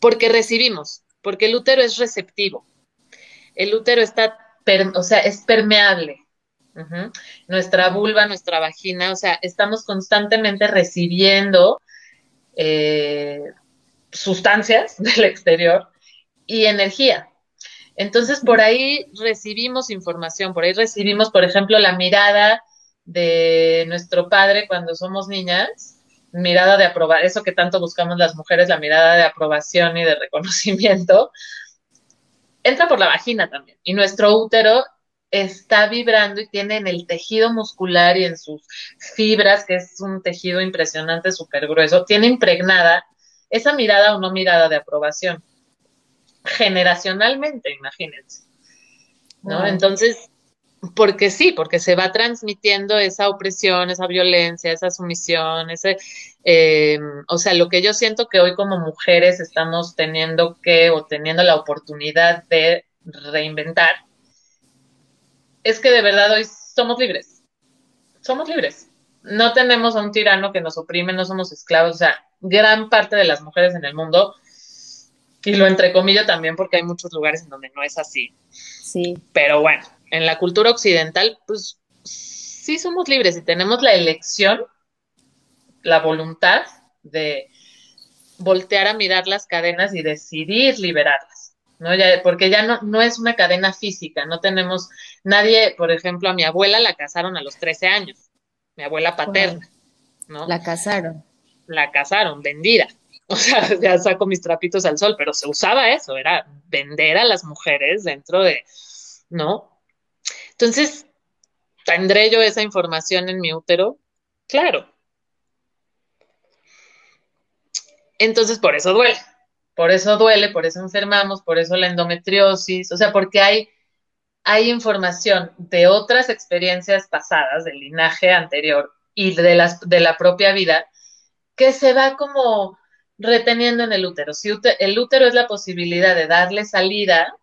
porque recibimos, porque el útero es receptivo, el útero está, o sea, es permeable. Nuestra vulva, nuestra vagina, o sea, estamos constantemente recibiendo eh, sustancias (laughs) del exterior y energía. Entonces, por ahí recibimos información, por ahí recibimos, por ejemplo, la mirada de nuestro padre cuando somos niñas, mirada de aprobación, eso que tanto buscamos las mujeres, la mirada de aprobación y de reconocimiento, entra por la vagina también. Y nuestro útero está vibrando y tiene en el tejido muscular y en sus fibras, que es un tejido impresionante, súper grueso, tiene impregnada esa mirada o no mirada de aprobación. Generacionalmente, imagínense. ¿No? Entonces, porque sí, porque se va transmitiendo esa opresión, esa violencia, esa sumisión, ese, eh, o sea, lo que yo siento que hoy como mujeres estamos teniendo que o teniendo la oportunidad de reinventar, es que de verdad hoy somos libres, somos libres. No tenemos a un tirano que nos oprime, no somos esclavos, o sea, gran parte de las mujeres en el mundo, y lo entrecomillo también porque hay muchos lugares en donde no es así. Sí. Pero bueno, en la cultura occidental, pues sí somos libres y tenemos la elección, la voluntad de voltear a mirar las cadenas y decidir liberarlas, ¿no? Ya, porque ya no, no es una cadena física, no tenemos nadie, por ejemplo, a mi abuela la casaron a los 13 años, mi abuela paterna, ¿no? La casaron. La casaron, vendida. O sea, (laughs) ya saco mis trapitos al sol, pero se usaba eso, era vender a las mujeres dentro de, ¿no? Entonces, ¿tendré yo esa información en mi útero? Claro. Entonces, por eso duele. Por eso duele, por eso enfermamos, por eso la endometriosis, o sea, porque hay, hay información de otras experiencias pasadas, del linaje anterior y de, las, de la propia vida, que se va como reteniendo en el útero. Si el útero es la posibilidad de darle salida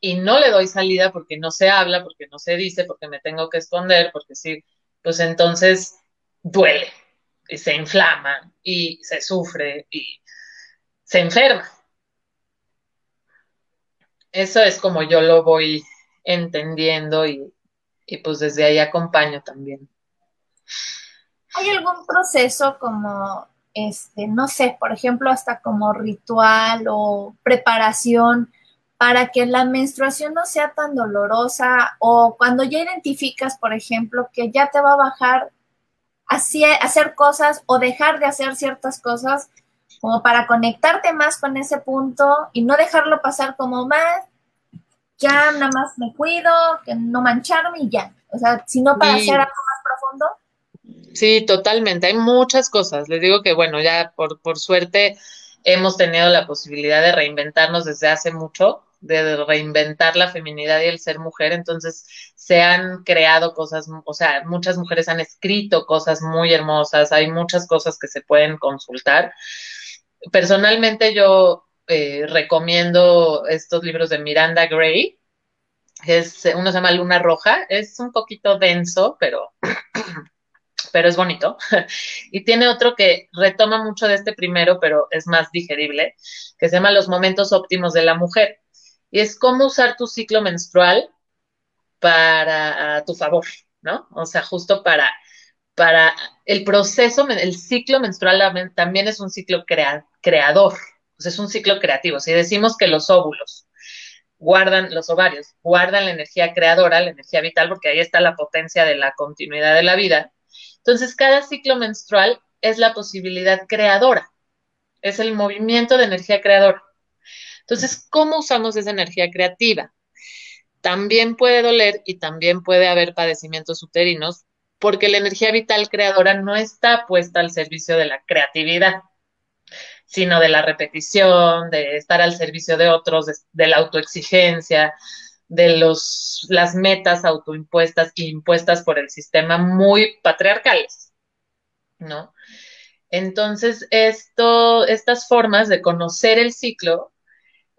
y no le doy salida porque no se habla, porque no se dice, porque me tengo que esconder, porque sí, pues entonces duele y se inflama y se sufre y se enferma. Eso es como yo lo voy entendiendo y, y pues desde ahí acompaño también. ¿Hay algún proceso como, este, no sé, por ejemplo, hasta como ritual o preparación para que la menstruación no sea tan dolorosa o cuando ya identificas, por ejemplo, que ya te va a bajar así, hacer cosas o dejar de hacer ciertas cosas como para conectarte más con ese punto y no dejarlo pasar como más, ya nada más me cuido, que no mancharme y ya. O sea, sino para hacer algo más profundo. Sí, totalmente. Hay muchas cosas. Les digo que, bueno, ya por, por suerte hemos tenido la posibilidad de reinventarnos desde hace mucho de reinventar la feminidad y el ser mujer, entonces se han creado cosas, o sea, muchas mujeres han escrito cosas muy hermosas, hay muchas cosas que se pueden consultar. Personalmente yo eh, recomiendo estos libros de Miranda Gray, es, uno se llama Luna Roja, es un poquito denso, pero (clears throat) pero es bonito. (laughs) y tiene otro que retoma mucho de este primero, pero es más digerible, que se llama Los momentos óptimos de la mujer y es cómo usar tu ciclo menstrual para tu favor, ¿no? O sea, justo para, para el proceso, el ciclo menstrual también es un ciclo creador, es un ciclo creativo. Si decimos que los óvulos guardan, los ovarios, guardan la energía creadora, la energía vital, porque ahí está la potencia de la continuidad de la vida, entonces cada ciclo menstrual es la posibilidad creadora, es el movimiento de energía creadora. Entonces, ¿cómo usamos esa energía creativa? También puede doler y también puede haber padecimientos uterinos porque la energía vital creadora no está puesta al servicio de la creatividad, sino de la repetición, de estar al servicio de otros, de, la autoexigencia, de los, las metas autoimpuestas y impuestas por el sistema muy patriarcales, ¿no? Entonces, esto, estas formas de conocer el ciclo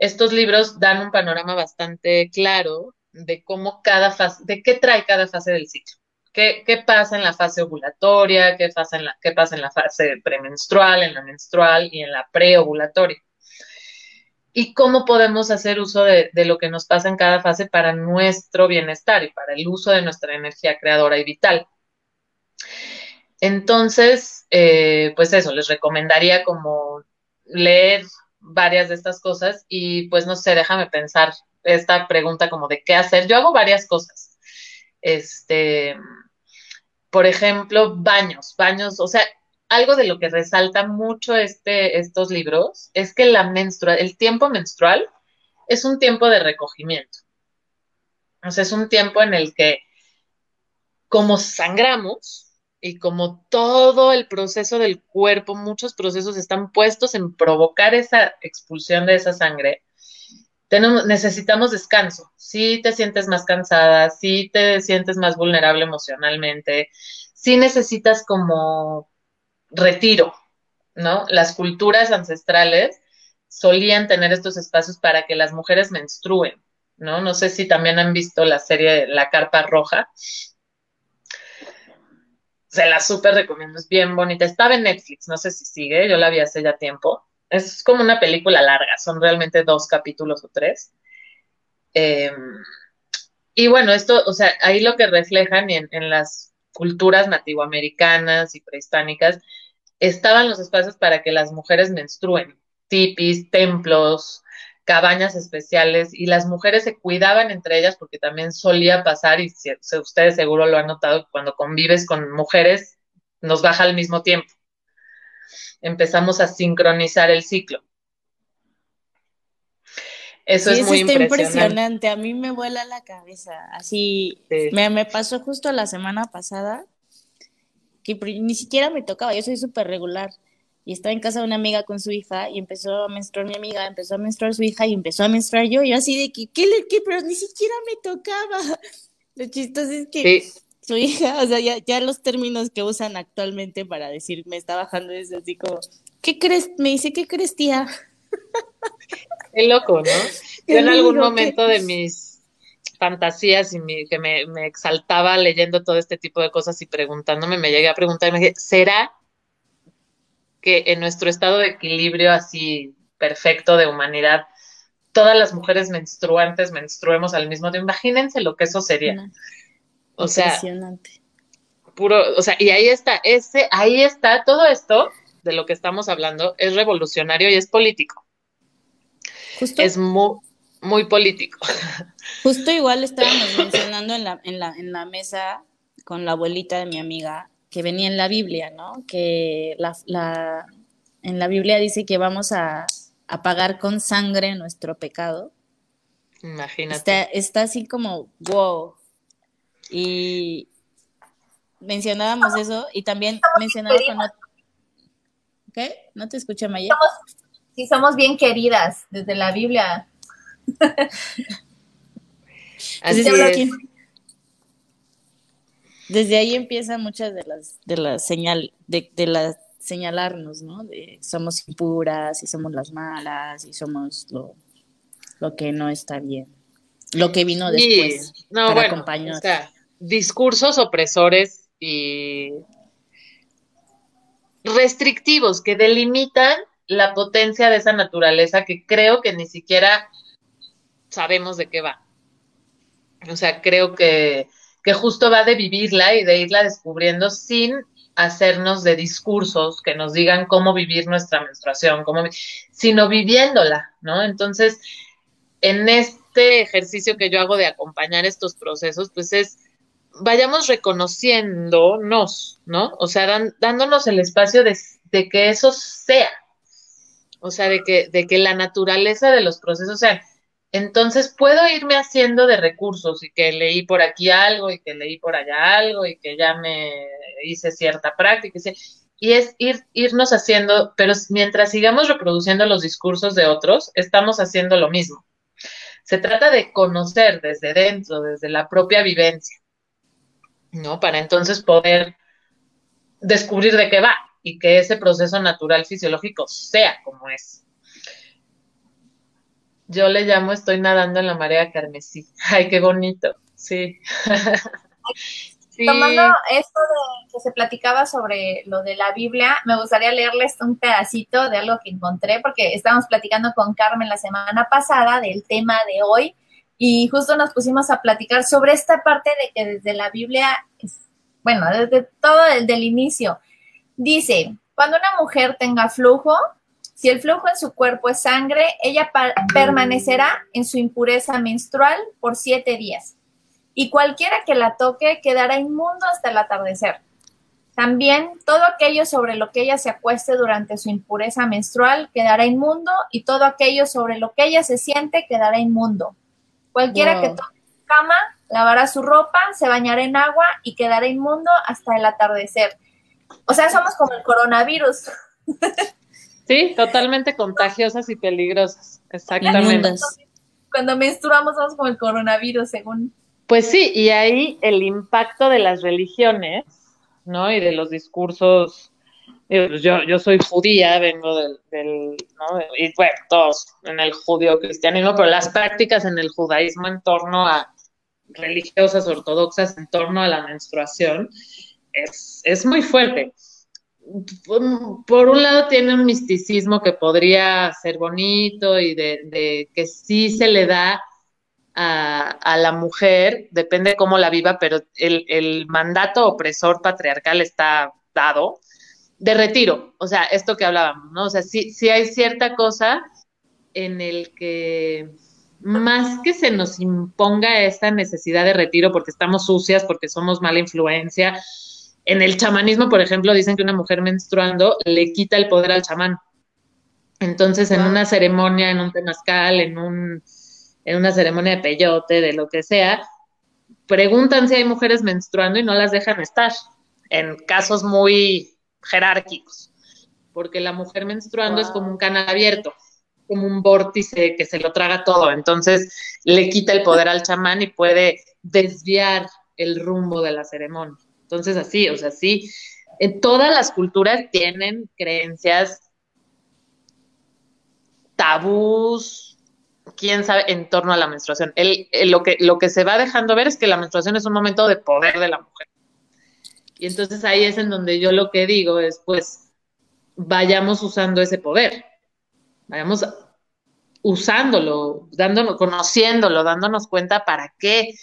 estos libros dan un panorama bastante claro de cómo cada fase, de qué trae cada fase del ciclo. ¿Qué, pasa en la fase ovulatoria? ¿Qué pasa en la, qué pasa en la fase premenstrual, en la menstrual y en la preovulatoria? Y cómo podemos hacer uso de, lo que nos pasa en cada fase para nuestro bienestar y para el uso de nuestra energía creadora y vital. Entonces, eh, pues eso, les recomendaría como leer varias de estas cosas y pues no sé, déjame pensar esta pregunta como de qué hacer. Yo hago varias cosas. Este, por ejemplo, baños, baños, o sea, algo de lo que resalta mucho este, estos libros es que la menstrua, el tiempo menstrual es un tiempo de recogimiento. O sea, es un tiempo en el que como sangramos y como todo el proceso del cuerpo, muchos procesos están puestos en provocar esa expulsión de esa sangre, necesitamos descanso. Si te sientes más cansada, si te sientes más vulnerable emocionalmente, si necesitas como retiro, ¿no? Las culturas ancestrales solían tener estos espacios para que las mujeres menstruen, ¿no? No sé si también han visto la serie La Carpa Roja. Se la súper recomiendo, es bien bonita. Estaba en Netflix, no sé si sigue, yo la vi hace ya tiempo. Es como una película larga, son realmente dos capítulos o tres. Em, y bueno, esto, o sea, ahí lo que reflejan en, las culturas nativoamericanas y prehispánicas, estaban los espacios para que las mujeres menstruen, tipis, templos, cabañas especiales, y las mujeres se cuidaban entre ellas porque también solía pasar, y si, ustedes seguro lo han notado, cuando convives con mujeres, nos baja al mismo tiempo. Empezamos a sincronizar el ciclo. Eso es muy está impresionante. A mí me vuela la cabeza. Así me, me, pasó justo la semana pasada que ni siquiera me tocaba, yo soy súper regular. Y estaba en casa de una amiga con su hija y empezó a menstruar mi amiga, empezó a menstruar su hija y empezó a menstruar yo. Y yo así de que, ¿qué le qué? Pero ni siquiera me tocaba. (laughs) Lo chistoso es que su hija, o sea, ya, ya los términos que usan actualmente para decir me está bajando es así como, ¿qué crees? Me dice, ¿qué crees, tía? (laughs) Qué loco, ¿no? Yo en algún momento de mis fantasías y que me, exaltaba leyendo todo este tipo de cosas y preguntándome, me llegué a preguntar, me dije, ¿será que en nuestro estado de equilibrio así perfecto de humanidad, todas las mujeres menstruantes menstruemos al mismo tiempo? Imagínense lo que eso sería. O sea, puro, o sea, y ahí está, ese, ahí está todo esto de lo que estamos hablando, es revolucionario y es político. Es muy, muy político. (laughs) Justo igual estábamos mencionando en la, en, la, en la mesa con la abuelita de mi amiga que venía en la Biblia, ¿no? Que la, la, en la Biblia dice que vamos a, a pagar con sangre nuestro pecado. Imagínate. Está, está así como, wow. Y mencionábamos eso y también mencionábamos ¿Qué? ¿No te escucha, Maya? sí, somos bien queridas desde la Biblia. (laughs) Desde ahí empiezan muchas de las de las señal de, de las señalarnos, ¿no? De somos impuras y somos las malas y somos lo, lo que no está bien. Lo que vino después no, bueno, O sea, discursos opresores y restrictivos que delimitan la potencia de esa naturaleza que creo que ni siquiera sabemos de qué va. O sea, creo que, justo va de vivirla y de irla descubriendo sin hacernos de discursos que nos digan cómo vivir nuestra menstruación, cómo, sino viviéndola, ¿no? Entonces, en este ejercicio que yo hago de acompañar estos procesos, pues es, vayamos reconociéndonos, ¿no? O sea, dándonos el espacio de, que eso sea, o sea, de que, de que la naturaleza de los procesos sea, entonces puedo irme haciendo de recursos y que leí por aquí algo y que leí por allá algo y que ya me hice cierta práctica. Y es ir, irnos haciendo, pero mientras sigamos reproduciendo los discursos de otros, estamos haciendo lo mismo. Se trata de conocer desde dentro, desde la propia vivencia, ¿no? Para entonces poder descubrir de qué va y que ese proceso natural fisiológico sea como es. Yo le llamo Estoy nadando en la marea carmesí. (laughs) Ay, qué bonito. (laughs) Sí. Tomando esto de que se platicaba sobre lo de la Biblia, me gustaría leerles un pedacito de algo que encontré, porque estábamos platicando con Carmen la semana pasada del tema de hoy, y justo nos pusimos a platicar sobre esta parte de que desde la Biblia, bueno, desde todo el del inicio, dice, cuando una mujer tenga flujo, si el flujo en su cuerpo es sangre, ella permanecerá en su impureza menstrual por siete días. Y cualquiera que la toque quedará inmundo hasta el atardecer. También todo aquello sobre lo que ella se acueste durante su impureza menstrual quedará inmundo y todo aquello sobre lo que ella se siente quedará inmundo. Cualquiera que toque cama, lavará su ropa, se bañará en agua y quedará inmundo hasta el atardecer. O sea, somos como el coronavirus. (laughs) Sí, totalmente contagiosas y peligrosas. Exactamente. Cuando menstruamos somos como el coronavirus, según. Pues sí, y ahí el impacto de las religiones, ¿no? Y de los discursos. Pues yo, yo soy judía, vengo del, del ¿no? Y bueno, todos en el judío-cristianismo, pero las prácticas en el judaísmo en torno a religiosas ortodoxas en torno a la menstruación es, es muy fuerte por un lado tiene un misticismo que podría ser bonito y de, que sí se le da a, la mujer, depende cómo la viva, pero el, mandato opresor patriarcal está dado de retiro, o sea, esto que hablábamos, ¿no? O sea, sí, sí hay cierta cosa en el que más que se nos imponga esta necesidad de retiro porque estamos sucias, porque somos mala influencia, en el chamanismo, por ejemplo, dicen que una mujer menstruando le quita el poder al chamán. Entonces, en una ceremonia, en un temazcal, en, un, en una ceremonia de peyote, de lo que sea, preguntan si hay mujeres menstruando y no las dejan estar, en casos muy jerárquicos, porque la mujer menstruando es como un canal abierto, como un vórtice que se lo traga todo, entonces le quita el poder al chamán y puede desviar el rumbo de la ceremonia. Entonces, así, o sea, sí, en todas las culturas tienen creencias, tabús, quién sabe, en torno a la menstruación. El, lo, que, lo que se va dejando ver es que la menstruación es un momento de poder de la mujer. Y entonces ahí es en donde yo lo que digo es, pues, vayamos usando ese poder, vayamos usándolo, dándonos, conociéndolo, dándonos cuenta para qué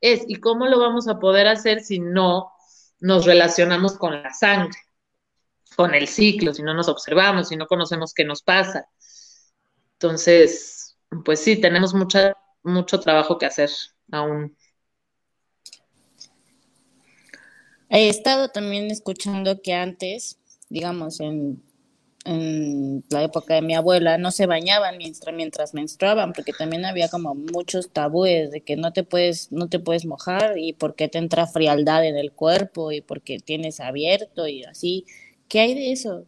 es y cómo lo vamos a poder hacer si no nos relacionamos con la sangre, con el ciclo, si no nos observamos, si no conocemos qué nos pasa. Entonces, pues sí, tenemos mucha, mucho trabajo que hacer aún. He estado también escuchando que antes, digamos, en la época de mi abuela no se bañaban mientras, mientras menstruaban porque también había como muchos tabúes de que no te puedes no te puedes mojar y porque te entra frialdad en el cuerpo y porque tienes abierto y así ¿qué hay de eso?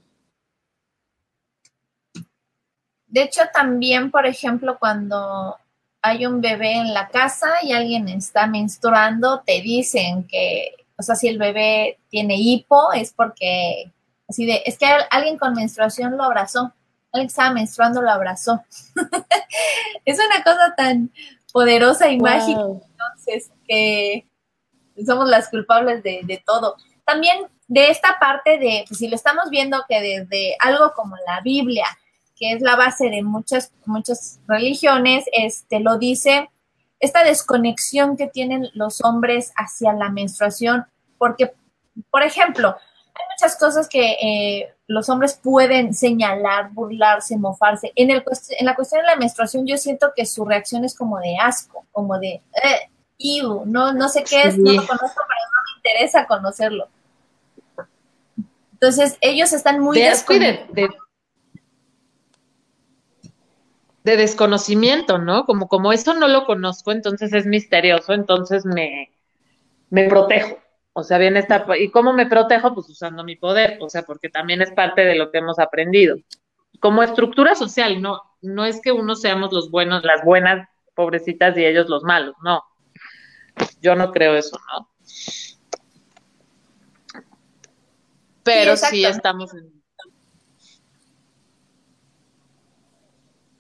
De hecho también por ejemplo cuando hay un bebé en la casa y alguien está menstruando te dicen que o sea si el bebé tiene hipo es porque Así de, es que alguien con menstruación lo abrazó, alguien que estaba menstruando lo abrazó. (laughs) es una cosa tan poderosa y mágica, entonces, que somos las culpables de, todo. También de esta parte de, pues si lo estamos viendo que desde algo como la Biblia, que es la base de muchas, muchas religiones, este, lo dice, esta desconexión que tienen los hombres hacia la menstruación, porque, por ejemplo, muchas cosas que eh, los hombres pueden señalar, burlarse, mofarse. En, el, en la cuestión de la menstruación yo siento que su reacción es como de asco, como de, eh, no, no sé qué es, no lo conozco, pero no me interesa conocerlo. Entonces ellos están muy... De de, desconocimiento, ¿no? Como, como eso no lo conozco, entonces es misterioso, entonces me, me protejo. O sea, bien está, ¿y cómo me protejo? Pues usando mi poder, o sea, porque también es parte de lo que hemos aprendido. Como estructura social, no, no es que uno seamos los buenos, las buenas pobrecitas y ellos los malos, no. Yo no creo eso, ¿no? Pero sí, estamos en...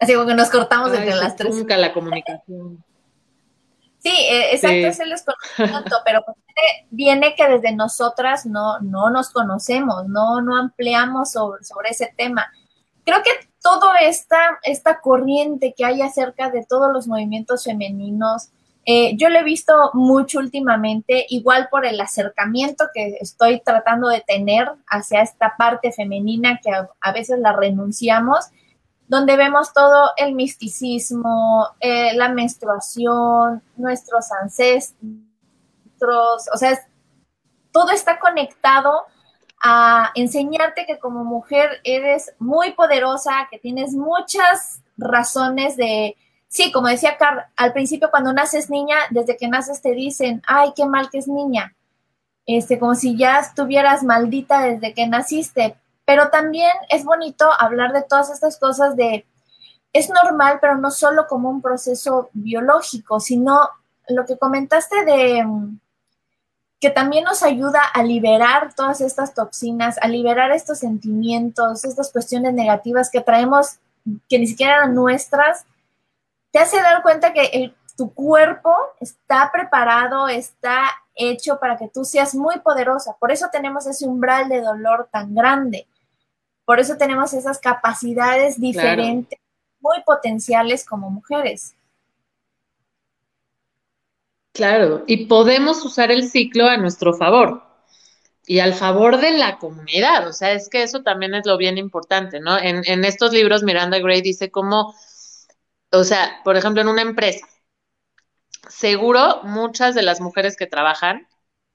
Así como que nos cortamos entre las tres. Nunca la comunicación. Sí, e, exacto, es el desconocimiento, pero pues viene que desde nosotras no, no nos conocemos, no, no ampliamos sobre, sobre ese tema. Creo que toda esta, esta corriente que hay acerca de todos los movimientos femeninos, eh, yo lo he visto mucho últimamente, igual por el acercamiento que estoy tratando de tener hacia esta parte femenina que a veces la renunciamos donde vemos todo el misticismo, eh, la menstruación, nuestros ancestros, o sea, todo está conectado a enseñarte que como mujer eres muy poderosa, que tienes muchas razones de sí, como decía Carl, al principio cuando naces niña, desde que naces te dicen, ay, qué mal que es niña, este, como si ya estuvieras maldita desde que naciste, pero también es bonito hablar de todas estas cosas de, es normal, pero no solo como un proceso biológico, sino lo que comentaste de que también nos ayuda a liberar todas estas toxinas, a liberar estos sentimientos, estas cuestiones negativas que traemos, que ni siquiera eran nuestras, te hace dar cuenta que tu cuerpo está preparado, está hecho para que tú seas muy poderosa. Por eso tenemos ese umbral de dolor tan grande. Por eso tenemos esas capacidades diferentes, muy potenciales como mujeres. Claro, y podemos usar el ciclo a nuestro favor y al favor de la comunidad. O sea, es que eso también es lo bien importante, ¿no? En, en estos libros, Miranda Gray dice cómo, o sea, por ejemplo, en una empresa, seguro muchas de las mujeres que trabajan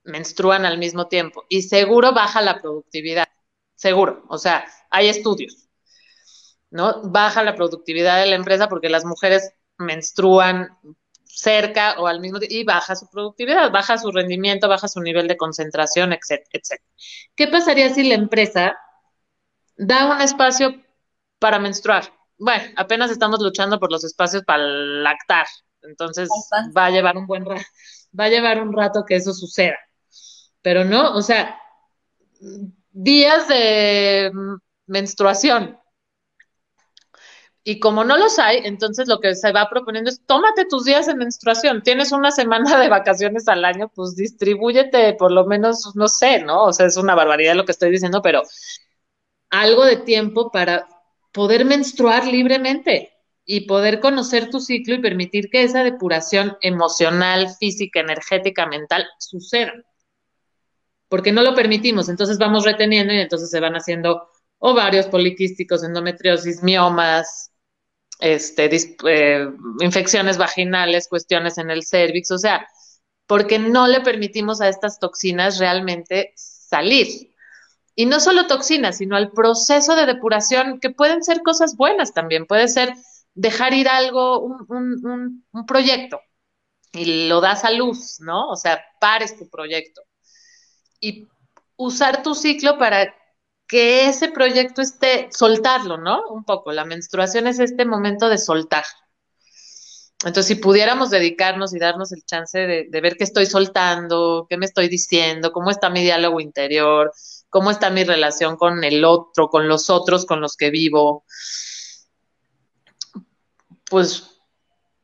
menstruan al mismo tiempo y seguro baja la productividad, seguro, o sea, hay estudios, ¿no? Baja la productividad de la empresa porque las mujeres menstruan cerca o al mismo tiempo y baja su productividad, baja su rendimiento, baja su nivel de concentración, etcétera, etcétera. ¿Qué pasaría si la empresa da un espacio para menstruar? Bueno, apenas estamos luchando por los espacios para lactar, entonces va a llevar un buen rato, va a llevar un rato que eso suceda. Pero no, o sea, días de menstruación, y como no los hay, entonces lo que se va proponiendo es tómate tus días de menstruación. Tienes una semana de vacaciones al año, pues distribúyete por lo menos, no sé, ¿no? O sea, es una barbaridad lo que estoy diciendo, pero algo de tiempo para poder menstruar libremente y poder conocer tu ciclo y permitir que esa depuración emocional, física, energética, mental suceda. Porque no lo permitimos, entonces vamos reteniendo y entonces se van haciendo ovarios poliquísticos, endometriosis, miomas, este, eh, infecciones vaginales, cuestiones en el cervix, o sea, porque no le permitimos a estas toxinas realmente salir. Y no solo toxinas, sino al proceso de depuración, que pueden ser cosas buenas también, puede ser dejar ir algo, un, un proyecto, y lo das a luz, ¿no? O sea, pares tu proyecto. Y usar tu ciclo para que ese proyecto esté, soltarlo, ¿no? Un poco, la menstruación es este momento de soltar. Entonces, si pudiéramos dedicarnos y darnos el chance de, ver qué estoy soltando, qué me estoy diciendo, cómo está mi diálogo interior, cómo está mi relación con el otro, con los otros con los que vivo, pues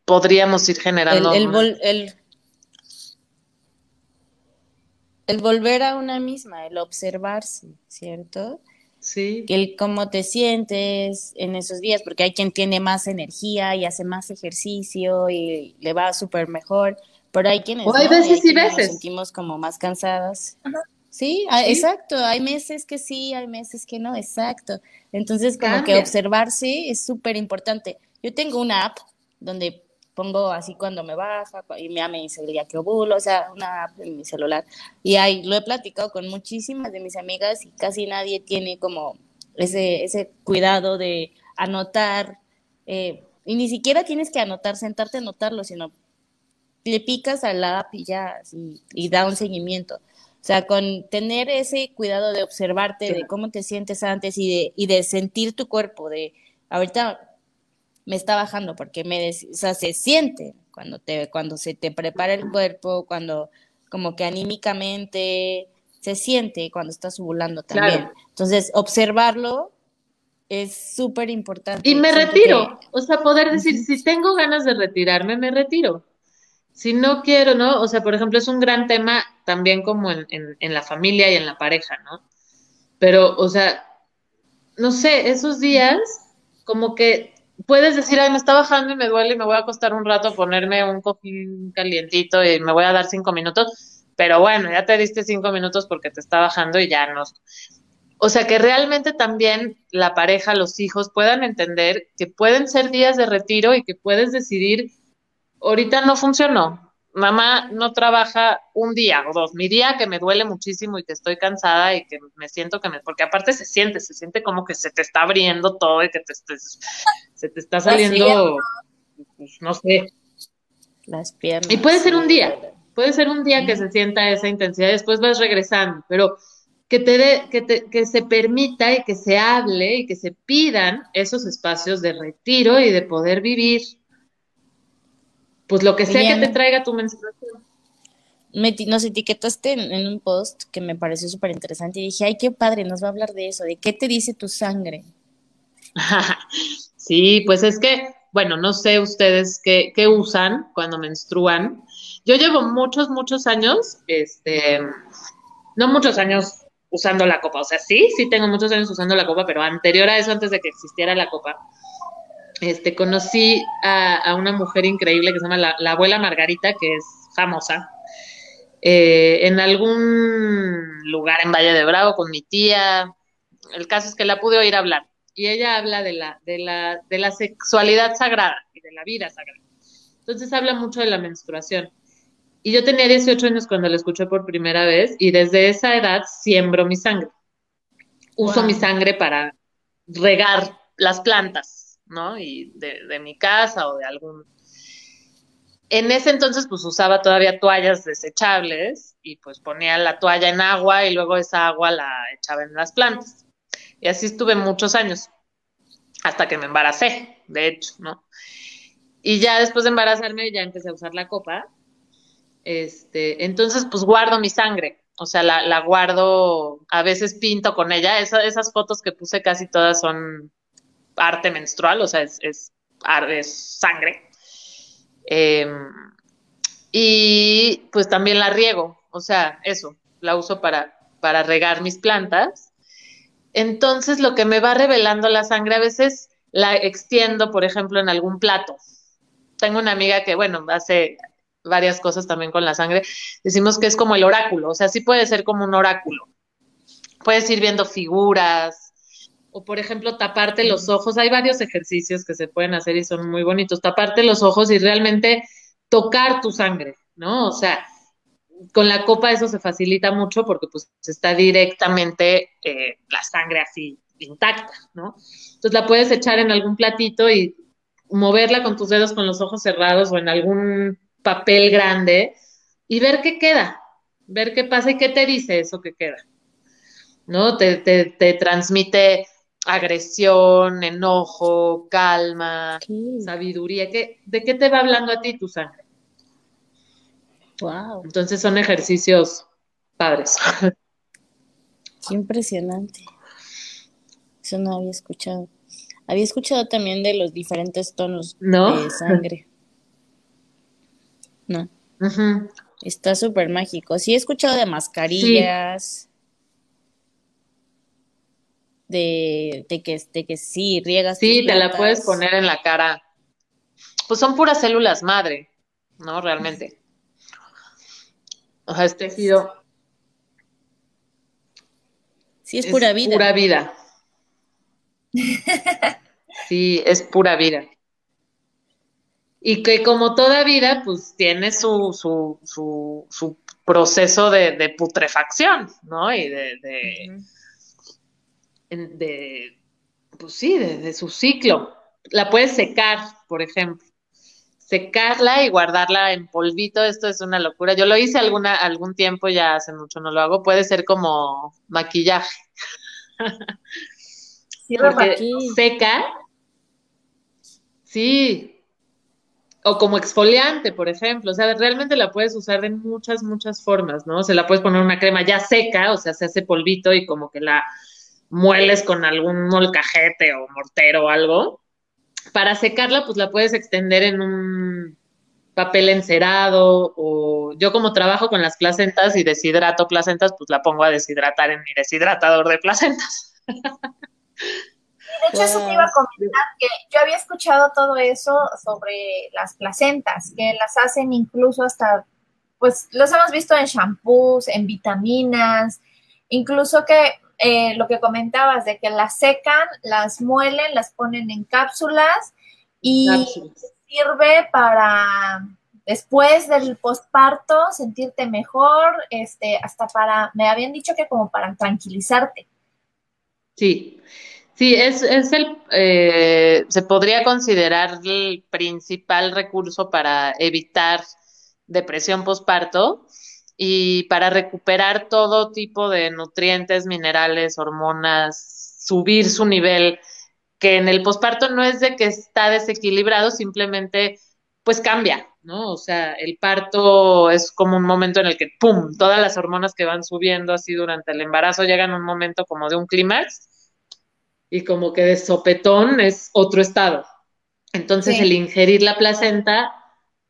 podríamos ir generando... El, el, el volver a una misma, el observarse, ¿cierto? Sí. El cómo te sientes en esos días, porque hay quien tiene más energía y hace más ejercicio y le va súper mejor, pero hay quienes hay veces y veces. Nos sentimos como más cansadas. Sí, ah, exacto, hay meses que sí, hay meses que no, exacto. Entonces, como que observarse es súper importante. Yo tengo una app donde pongo así cuando me baja y me, dice el día que ovulo, o sea, una app en mi celular. Y ahí lo he platicado con muchísimas de mis amigas y casi nadie tiene como ese, ese cuidado de anotar, eh, y ni siquiera tienes que anotar, sentarte a anotarlo, sino le picas a la app y ya, y da un seguimiento. O sea, con tener ese cuidado de observarte, de cómo te sientes antes y de, y de sentir tu cuerpo, de ahorita me está bajando porque me, o sea, se siente cuando te, cuando se te prepara el cuerpo, cuando como que anímicamente se siente cuando estás ovulando también. Entonces, observarlo es súper importante. Y me retiro, o sea, poder decir, si tengo ganas de retirarme, me retiro. Si no quiero, ¿no? O sea, por ejemplo, es un gran tema también como en, en, en la familia y en la pareja, ¿no? Pero, o sea, no sé, esos días como que puedes decir, ay, me está bajando y me duele y me voy a acostar un rato a ponerme un cojín calientito y me voy a dar cinco minutos, pero bueno, ya te diste cinco minutos porque te está bajando y ya no. O sea, que realmente también la pareja, los hijos puedan entender que pueden ser días de retiro y que puedes decidir, ahorita no funcionó, mamá no trabaja un día o dos, mi día que me duele muchísimo y que estoy cansada y que me siento que me, porque aparte se siente, se siente como que se te está abriendo todo y que te, se te está saliendo pues, no sé. Las piernas. Y puede ser un día, puede ser un día que se sienta esa intensidad, después vas regresando, pero que, te que, te, que se permita y que se hable y que se pidan esos espacios de retiro y de poder vivir, pues lo que sea que te traiga tu menstruación. nos etiquetaste en, un post que me pareció súper interesante y dije, ay, qué padre, nos va a hablar de eso, de qué te dice tu sangre. (laughs) sí, pues es que, bueno, no sé ustedes qué, qué usan cuando menstruan. Yo llevo muchos, muchos años, este, no muchos años usando la copa. O sea, sí, sí tengo muchos años usando la copa, pero anterior a eso, antes de que existiera la copa, este, conocí a, una mujer increíble que se llama la, abuela Margarita, que es famosa, eh, en algún lugar en Valle de Bravo con mi tía. El caso es que la pude oír hablar. Y ella habla de la, de la, de la sexualidad sagrada y de la vida sagrada. Entonces habla mucho de la menstruación. Y yo tenía 18 años cuando la escuché por primera vez y desde esa edad siembro mi sangre. Uso mi sangre para regar las plantas, ¿no? Y de, mi casa o de algún... En ese entonces pues usaba todavía toallas desechables y pues ponía la toalla en agua y luego esa agua la echaba en las plantas. Y así estuve muchos años, hasta que me embaracé, de hecho, ¿no? Y ya después de embarazarme ya empecé a usar la copa este, entonces, pues guardo mi sangre, o sea, la, guardo, a veces pinto con ella. esas fotos que puse casi todas son arte menstrual, o sea, es, es, sangre. Em, y pues también la riego, o sea, eso, la uso para, para regar mis plantas. Entonces, lo que me va revelando la sangre, a veces la extiendo, por ejemplo, en algún plato. Tengo una amiga que, bueno, hace, varias cosas también con la sangre, decimos que es como el oráculo, o sea, sí puede ser como un oráculo. Puedes ir viendo figuras, o por ejemplo, taparte los ojos. Hay varios ejercicios que se pueden hacer y son muy bonitos. Taparte los ojos y realmente tocar tu sangre, ¿no? O sea, con la copa eso se facilita mucho porque pues está directamente eh, la sangre así intacta, ¿no? Entonces la puedes echar en algún platito y moverla con tus dedos con los ojos cerrados o en algún papel grande y ver qué queda, ver qué pasa y qué te dice eso que queda. ¿No? Te, te, transmite agresión, enojo, calma, sabiduría. ¿Qué, ¿De qué te va hablando a ti tu sangre? Wow. Entonces son ejercicios padres. (laughs) Qué impresionante. Eso no había escuchado. Había escuchado también de los diferentes tonos de sangre. No. Está súper mágico. Sí, he escuchado de mascarillas. De, de, que, de que sí, riegas. Sí, te la puedes poner en la cara. Pues son puras células madre, ¿no? Realmente. O sea, este tejido. Sí, es, pura vida. Pura vida. (laughs) Sí, es pura vida y que como toda vida, pues tiene su, su, su, su proceso de, putrefacción, ¿no? Y de, de, pues sí, de, su ciclo. La puedes secar, por ejemplo. Secarla y guardarla en polvito, esto es una locura. Yo lo hice alguna, algún tiempo, ya hace mucho no lo hago. Puede ser como maquillaje. (laughs) Sí, Porque seca. Sí, o como exfoliante, por ejemplo. O sea, realmente la puedes usar de muchas, muchas formas, ¿no? Se la puedes poner una crema ya seca, o sea, se hace polvito y como que la mueles con algún molcajete o mortero o algo. Para secarla, pues la puedes extender en un papel encerado o yo como trabajo con las placentas y deshidrato placentas, pues la pongo a deshidratar en mi deshidratador de placentas. de hecho, eso te iba a comentar, que yo había escuchado todo eso sobre las placentas, que las hacen incluso hasta, pues los hemos visto en shampoos, en vitaminas, incluso que eh, lo que comentabas de que las secan, las muelen, las ponen en cápsulas y sirve para después del posparto sentirte mejor, este, hasta para, me habían dicho que como para tranquilizarte. Sí, Sí, es, es el, eh, se podría considerar el principal recurso para evitar depresión postparto y para recuperar todo tipo de nutrientes, minerales, hormonas, subir su nivel, que en el posparto no es de que está desequilibrado, simplemente pues cambia, ¿no? O sea, el parto es como un momento en el que, ¡pum!, todas las hormonas que van subiendo así durante el embarazo llegan a un momento como de un clímax y como que de sopetón es otro estado. Entonces el ingerir la placenta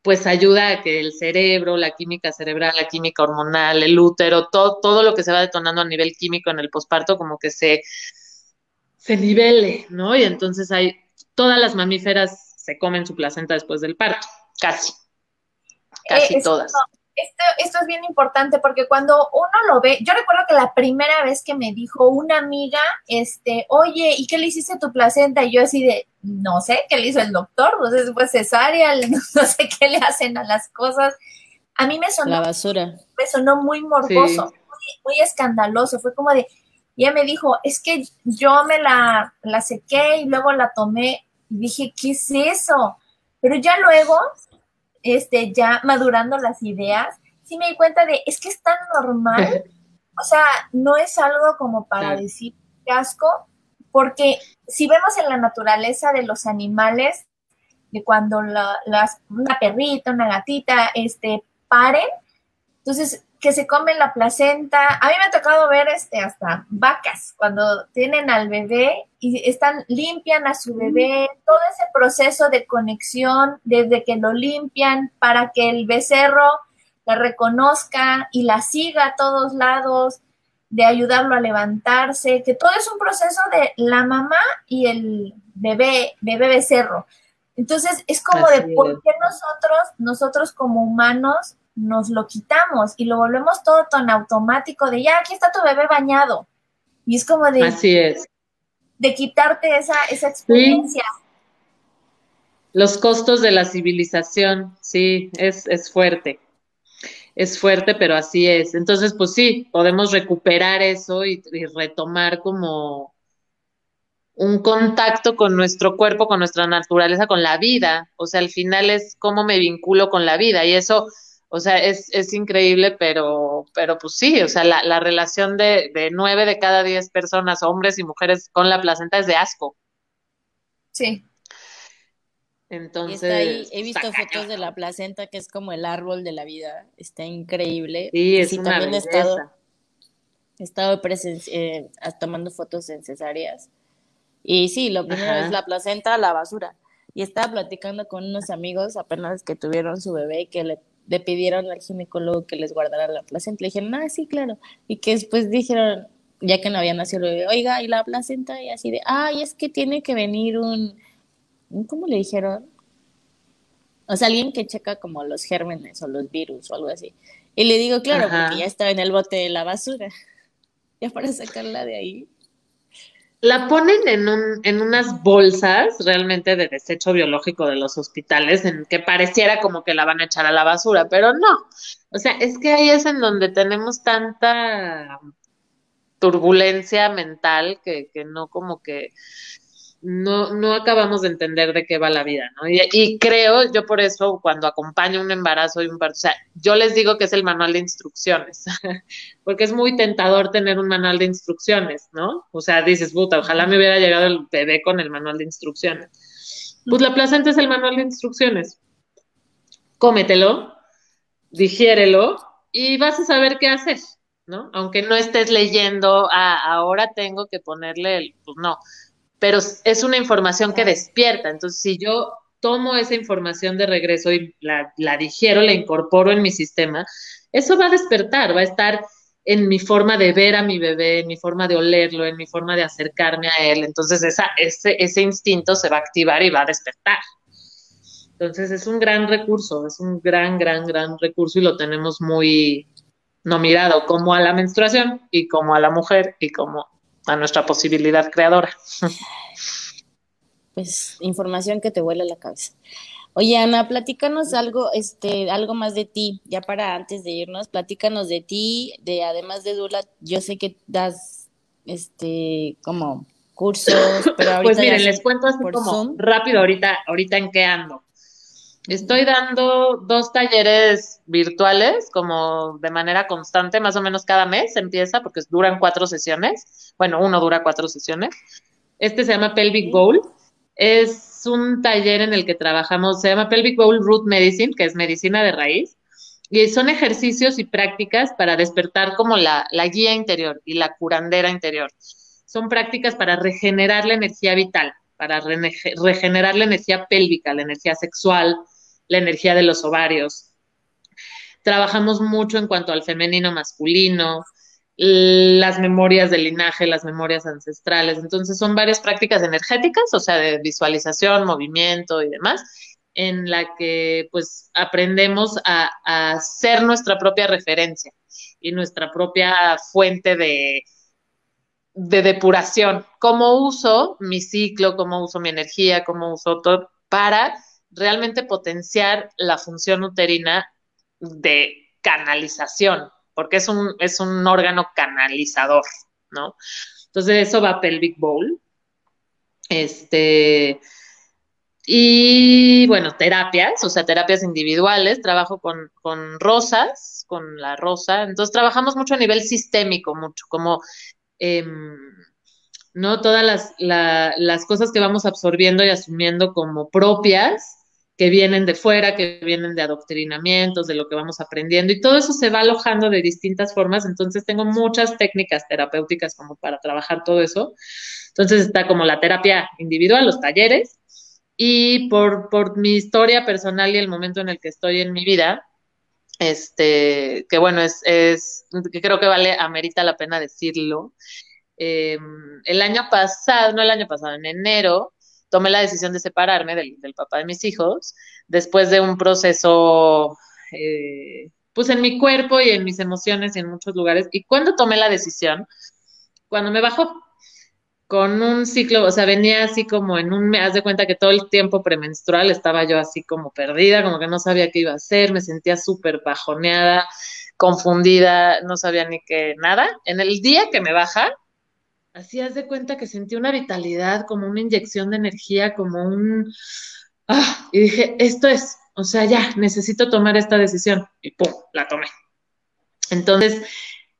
pues ayuda a que el cerebro, la química cerebral, la química hormonal, el útero, todo, todo lo que se va detonando a nivel químico en el posparto como que se, se nivele, ¿no? Y entonces hay, todas las mamíferas se comen su placenta después del parto, casi, casi Eh, todas. Esto, esto es bien importante porque cuando uno lo ve, yo recuerdo que la primera vez que me dijo una amiga, este, oye, ¿y qué le hiciste a tu placenta? Y yo así de, no sé, ¿qué le hizo el doctor? No sé si fue cesárea, (laughs) no sé qué le hacen a las cosas. A mí me sonó, La basura. me sonó muy morboso, muy, muy escandaloso. Fue como de, y ella me dijo, es que yo me la, la sequé y luego la tomé y dije, ¿qué es eso? Pero ya luego, este, ya madurando las ideas, sí me di cuenta de, es que es tan normal, (laughs) o sea, no es algo como para decir qué asco, porque si vemos en la naturaleza de los animales, de cuando la- las, una perrita, una gatita, este, paren, entonces que se comen la placenta. A mí me ha tocado ver este hasta vacas cuando tienen al bebé y están limpian a su bebé, todo ese proceso de conexión desde que lo limpian para que el becerro la reconozca y la siga a todos lados, de ayudarlo a levantarse, que todo es un proceso de la mamá y el bebé, bebé becerro. Entonces es como Así de por qué nosotros, nosotros como humanos, nos lo quitamos y lo volvemos todo tan automático de ya, aquí está tu bebé bañado. Y es como de, Así es. de quitarte esa, esa experiencia. Los costos de la civilización, sí, es, es fuerte. Es fuerte, pero así es. Entonces, pues sí, podemos recuperar eso y, y retomar como un contacto con nuestro cuerpo, con nuestra naturaleza, con la vida. O sea, al final es cómo me vinculo con la vida. Y eso, o sea, es, es increíble, pero, pero pues sí, o sea, la, la relación de, de nueve de cada diez personas, hombres y mujeres, con la placenta es de asco. Sí. Entonces, está ahí, he pues, visto fotos de la placenta, que es como el árbol de la vida. Está increíble. Sí, Y es sí, una también he estado, belleza. he estado presen- eh, tomando fotos en cesáreas. Y sí, lo primero Ajá. es la placenta, la basura. Y estaba platicando con unos amigos apenas que tuvieron su bebé y que le, le pidieron al ginecólogo que les guardara la placenta. Le dijeron, ah, sí, claro. Y que después dijeron, ya que no había nacido el bebé, oiga, ¿y la placenta? Y así de, ay, es que tiene que venir un, ¿cómo le dijeron? O sea, alguien que checa como los gérmenes o los virus o algo así. Y le digo, claro, Ajá. porque ya estaba en el bote de la basura. (laughs) Ya para sacarla de ahí. La ponen en un, en unas bolsas realmente de desecho biológico de los hospitales, en que pareciera como que la van a echar a la basura, pero no. O sea, es que ahí es en donde tenemos tanta turbulencia mental que, que no como que no, no acabamos de entender de qué va la vida, ¿no? Y, creo, yo por eso cuando acompaño un embarazo y un parto, o sea, yo les digo que es el manual de instrucciones, (laughs) porque es muy tentador tener un manual de instrucciones, ¿no? O sea, dices, puta, ojalá me hubiera llegado el bebé con el manual de instrucciones. Pues la placenta es el manual de instrucciones. Cómetelo, digiérelo y vas a saber qué hacer, ¿no? Aunque no estés leyendo, ah, ahora tengo que ponerle el, pues no, pero es una información que despierta. Entonces, si yo tomo esa información de regreso y la, la digiero, la incorporo en mi sistema, eso va a despertar, va a estar en mi forma de ver a mi bebé, en mi forma de olerlo, en mi forma de acercarme a él. Entonces, esa, ese, ese instinto se va a activar y va a despertar. Entonces, es un gran recurso, es un gran, gran, gran recurso y lo tenemos muy no mirado como a la menstruación y como a la mujer y como a nuestra posibilidad creadora. Pues información que te vuela la cabeza. Oye, Ana, platícanos algo, este, algo más de ti, ya para antes de irnos, platícanos de ti, de además de Dula, yo sé que das, este, como cursos, pero (coughs) ahorita Pues miren, les cuento así como rápido ahorita, ahorita en qué ando. Estoy dando dos talleres virtuales como de manera constante, más o menos cada mes empieza, porque duran cuatro sesiones. Bueno, uno dura cuatro sesiones. Este se llama Pelvic Bowl. Es un taller en el que trabajamos, se llama Pelvic Bowl Root Medicine, que es medicina de raíz. Y son ejercicios y prácticas para despertar como la, la guía interior y la curandera interior. Son prácticas para regenerar la energía vital, para regenerar la energía pélvica, la energía sexual, la energía de los ovarios. Trabajamos mucho en cuanto al femenino masculino, las memorias del linaje, las memorias ancestrales. Entonces son varias prácticas energéticas, o sea, de visualización, movimiento y demás, en la que pues aprendemos a, a ser nuestra propia referencia y nuestra propia fuente de, de depuración. ¿Cómo uso mi ciclo, cómo uso mi energía, cómo uso todo para realmente potenciar la función uterina de canalización, porque es un, es un órgano canalizador, ¿no? Entonces eso va a pelvic bowl. Este, y bueno, terapias, o sea, terapias individuales, trabajo con, con rosas, con la rosa, entonces trabajamos mucho a nivel sistémico, mucho, como em, ¿no? Todas las, las, cosas que vamos absorbiendo y asumiendo como propias, que vienen de fuera, que vienen de adoctrinamientos, de lo que vamos aprendiendo, y todo eso se va alojando de distintas formas, entonces tengo muchas técnicas terapéuticas como para trabajar todo eso. Entonces está como la terapia individual, los talleres, y por, por mi historia personal y el momento en el que estoy en mi vida, este, que bueno, es, es que creo que vale, amerita la pena decirlo. Em, el año pasado, no el año pasado, en enero, tomé la decisión de separarme del, papá de mis hijos después de un proceso, eh, pues en mi cuerpo y en mis emociones y en muchos lugares. Y cuando tomé la decisión, cuando me bajó con un ciclo, o sea, venía así como en un, me haz de cuenta que todo el tiempo premenstrual estaba yo así como perdida, como que no sabía qué iba a hacer, me sentía súper bajoneada, confundida, no sabía ni qué, nada. En el día que me baja, Así haz de cuenta que sentí una vitalidad, como una inyección de energía, como un... Ah, y dije, esto es, o sea, ya, necesito tomar esta decisión. Y ¡pum!, la tomé. Entonces,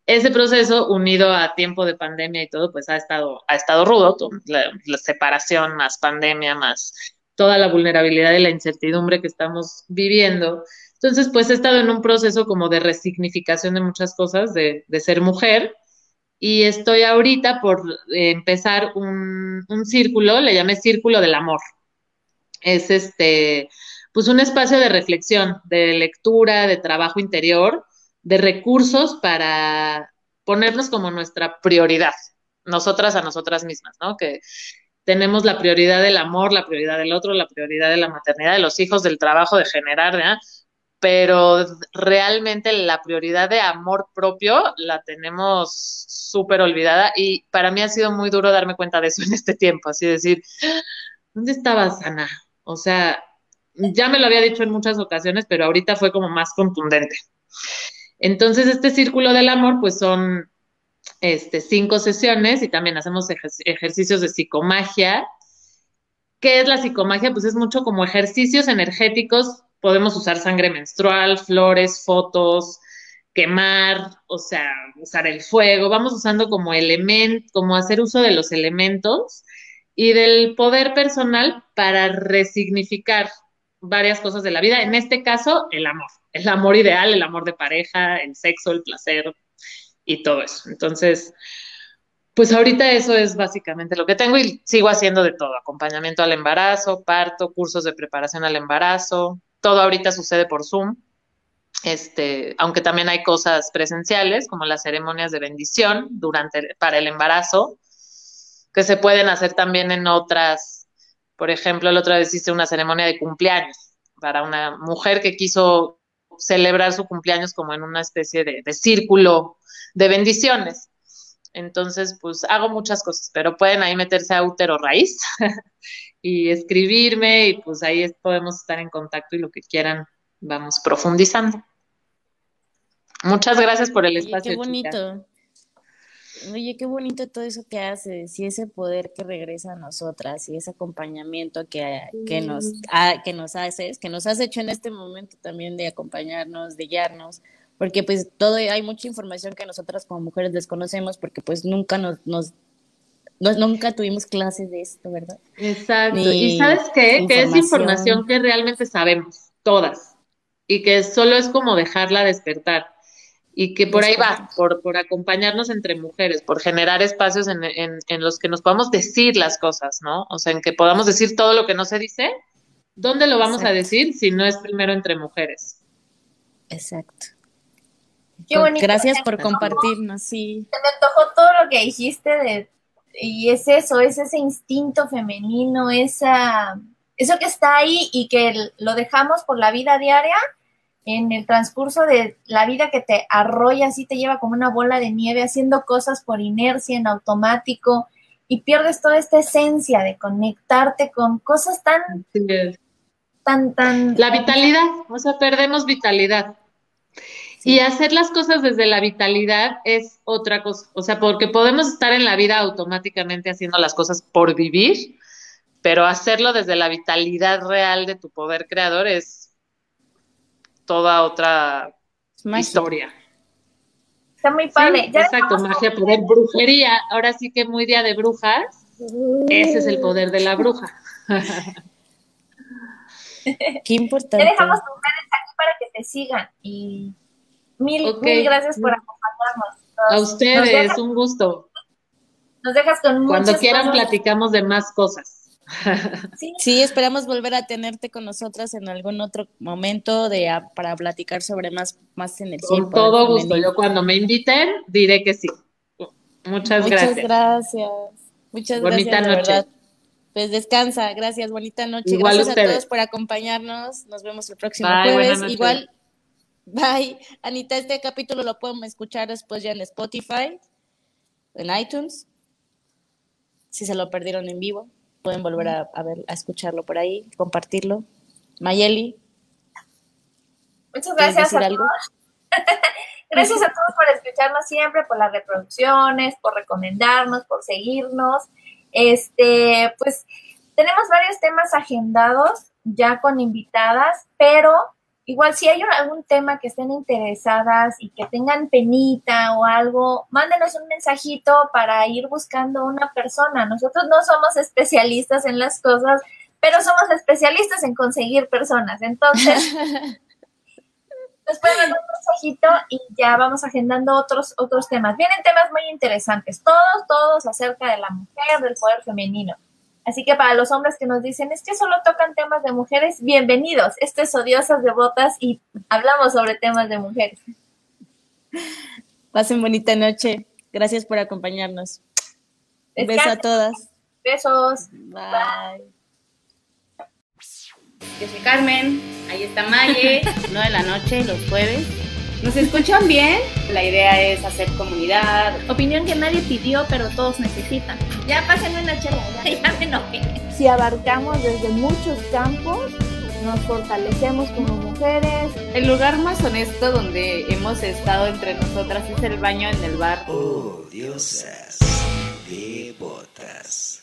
ese proceso, unido a tiempo de pandemia y todo, pues ha estado, ha estado rudo, la, separación más pandemia, más toda la vulnerabilidad y la incertidumbre que estamos viviendo. Entonces, pues he estado en un proceso como de resignificación de muchas cosas, de, de ser mujer, y estoy ahorita por empezar un, círculo, le llamé Círculo del Amor. Es este, pues un espacio de reflexión, de lectura, de trabajo interior, de recursos para ponernos como nuestra prioridad, nosotras a nosotras mismas, ¿no? Que tenemos la prioridad del amor, la prioridad del otro, la prioridad de la maternidad, de los hijos, del trabajo, de generar, ¿verdad? Pero realmente la prioridad de amor propio la tenemos súper olvidada y para mí ha sido muy duro darme cuenta de eso en este tiempo, así decir, ¿dónde estabas, Ana? O sea, ya me lo había dicho en muchas ocasiones, pero ahorita fue como más contundente. Entonces, este círculo del amor, pues son este, cinco sesiones y también hacemos ejercicios de psicomagia. ¿Qué es la psicomagia? Pues es mucho como ejercicios energéticos podemos usar sangre menstrual, flores, fotos, quemar, o sea, usar el fuego, vamos usando como elemento, como hacer uso de los elementos y del poder personal para resignificar varias cosas de la vida, en este caso, el amor, el amor ideal, el amor de pareja, el sexo, el placer y todo eso. Entonces, pues ahorita eso es básicamente lo que tengo y sigo haciendo de todo, acompañamiento al embarazo, parto, cursos de preparación al embarazo, todo ahorita sucede por Zoom. Este, aunque también hay cosas presenciales, como las ceremonias de bendición durante, para el embarazo, que se pueden hacer también en otras. Por ejemplo, la otra vez hice una ceremonia de cumpleaños para una mujer que quiso celebrar su cumpleaños como en una especie de, círculo de bendiciones. Entonces, pues hago muchas cosas, pero pueden ahí meterse a útero raíz (laughs) y escribirme y pues ahí podemos estar en contacto y lo que quieran vamos profundizando. Muchas gracias por el espacio. qué bonito. Oye, qué bonito todo eso que haces y ese poder que regresa a nosotras y ese acompañamiento que, que, nos, que nos haces, que nos has hecho en este momento también de acompañarnos, de guiarnos, porque pues todo, hay mucha información que nosotras como mujeres desconocemos porque pues nunca nos, nos nunca tuvimos clases de esto, ¿verdad? Exacto. y sabes qué? Que es información que realmente sabemos, todas, y que solo es como dejarla despertar y que por ahí va, por, por acompañarnos entre mujeres, por generar espacios en, en, en, los que nos podamos decir las cosas, ¿no? O sea, en que podamos decir todo lo que no se dice. ¿Dónde lo vamos a decir si no es primero entre mujeres? Exacto. Qué bonito. Gracias por compartirnos, sí. Me antojó todo lo que dijiste de, y es eso, es ese instinto femenino, esa, eso que está ahí y que lo dejamos por la vida diaria en el transcurso de la vida que te arrolla, así te lleva como una bola de nieve, haciendo cosas por inercia, en automático, y pierdes toda esta esencia de conectarte con cosas tan, tan, tan... La vitalidad, o sea, perdemos vitalidad. Y hacer las cosas desde la vitalidad es otra cosa, o sea, porque podemos estar en la vida automáticamente haciendo las cosas por vivir, pero hacerlo desde la vitalidad real de tu poder creador es toda otra historia. Está muy padre. exacto, magia, poder, brujería. Ahora sí que muy día de brujas. Ese es el poder de la bruja. Qué importante. Te dejamos tus redes aquí para que te sigan. Y mil, mil gracias por acompañarnos. a ustedes, un gusto. Nos dejas con Cuando quieran platicamos de más cosas. Sí. esperamos volver a tenerte con nosotras en algún otro momento de para platicar sobre más, más energía. Con todo gusto. Yo cuando me inviten diré que sí. Muchas, gracias. Muchas gracias. Muchas bonita noche. Pues descansa, gracias, bonita noche. gracias a todos por acompañarnos. Nos vemos el próximo jueves. Igual, bye. Anita, este capítulo lo podemos escuchar después ya en Spotify, en iTunes, si se lo perdieron en vivo pueden volver a, ver, a escucharlo por ahí, compartirlo. Mayeli. Muchas gracias a todos. (laughs) gracias a todos por escucharnos siempre, por las reproducciones, por recomendarnos, por seguirnos. Este, pues tenemos varios temas agendados ya con invitadas, pero Igual si hay algún tema que estén interesadas y que tengan penita o algo, mándenos un mensajito para ir buscando una persona. Nosotros no somos especialistas en las cosas, pero somos especialistas en conseguir personas. Entonces, (laughs) nos pueden mandar un mensajito y ya vamos agendando otros, otros temas. Vienen temas muy interesantes, todos, todos acerca de la mujer, del poder femenino. Así que para los hombres que nos dicen, es que solo tocan temas de mujeres, bienvenidos. Este es Odiosas Devotas y hablamos sobre temas de mujeres. Pasen bonita noche. Gracias por acompañarnos. Besos a todas. Besos. Bye. Yo soy Carmen, ahí está Maye, (laughs) 9 de la noche, los jueves. ¿Nos escuchan bien? La idea es hacer comunidad. Opinión que nadie pidió, pero todos necesitan. Ya pásenme una chela, ya, ya me enojé. Si abarcamos desde muchos campos, nos fortalecemos como mujeres. El lugar más honesto donde hemos estado entre nosotras es el baño en el bar. Oh, diosas, devotas.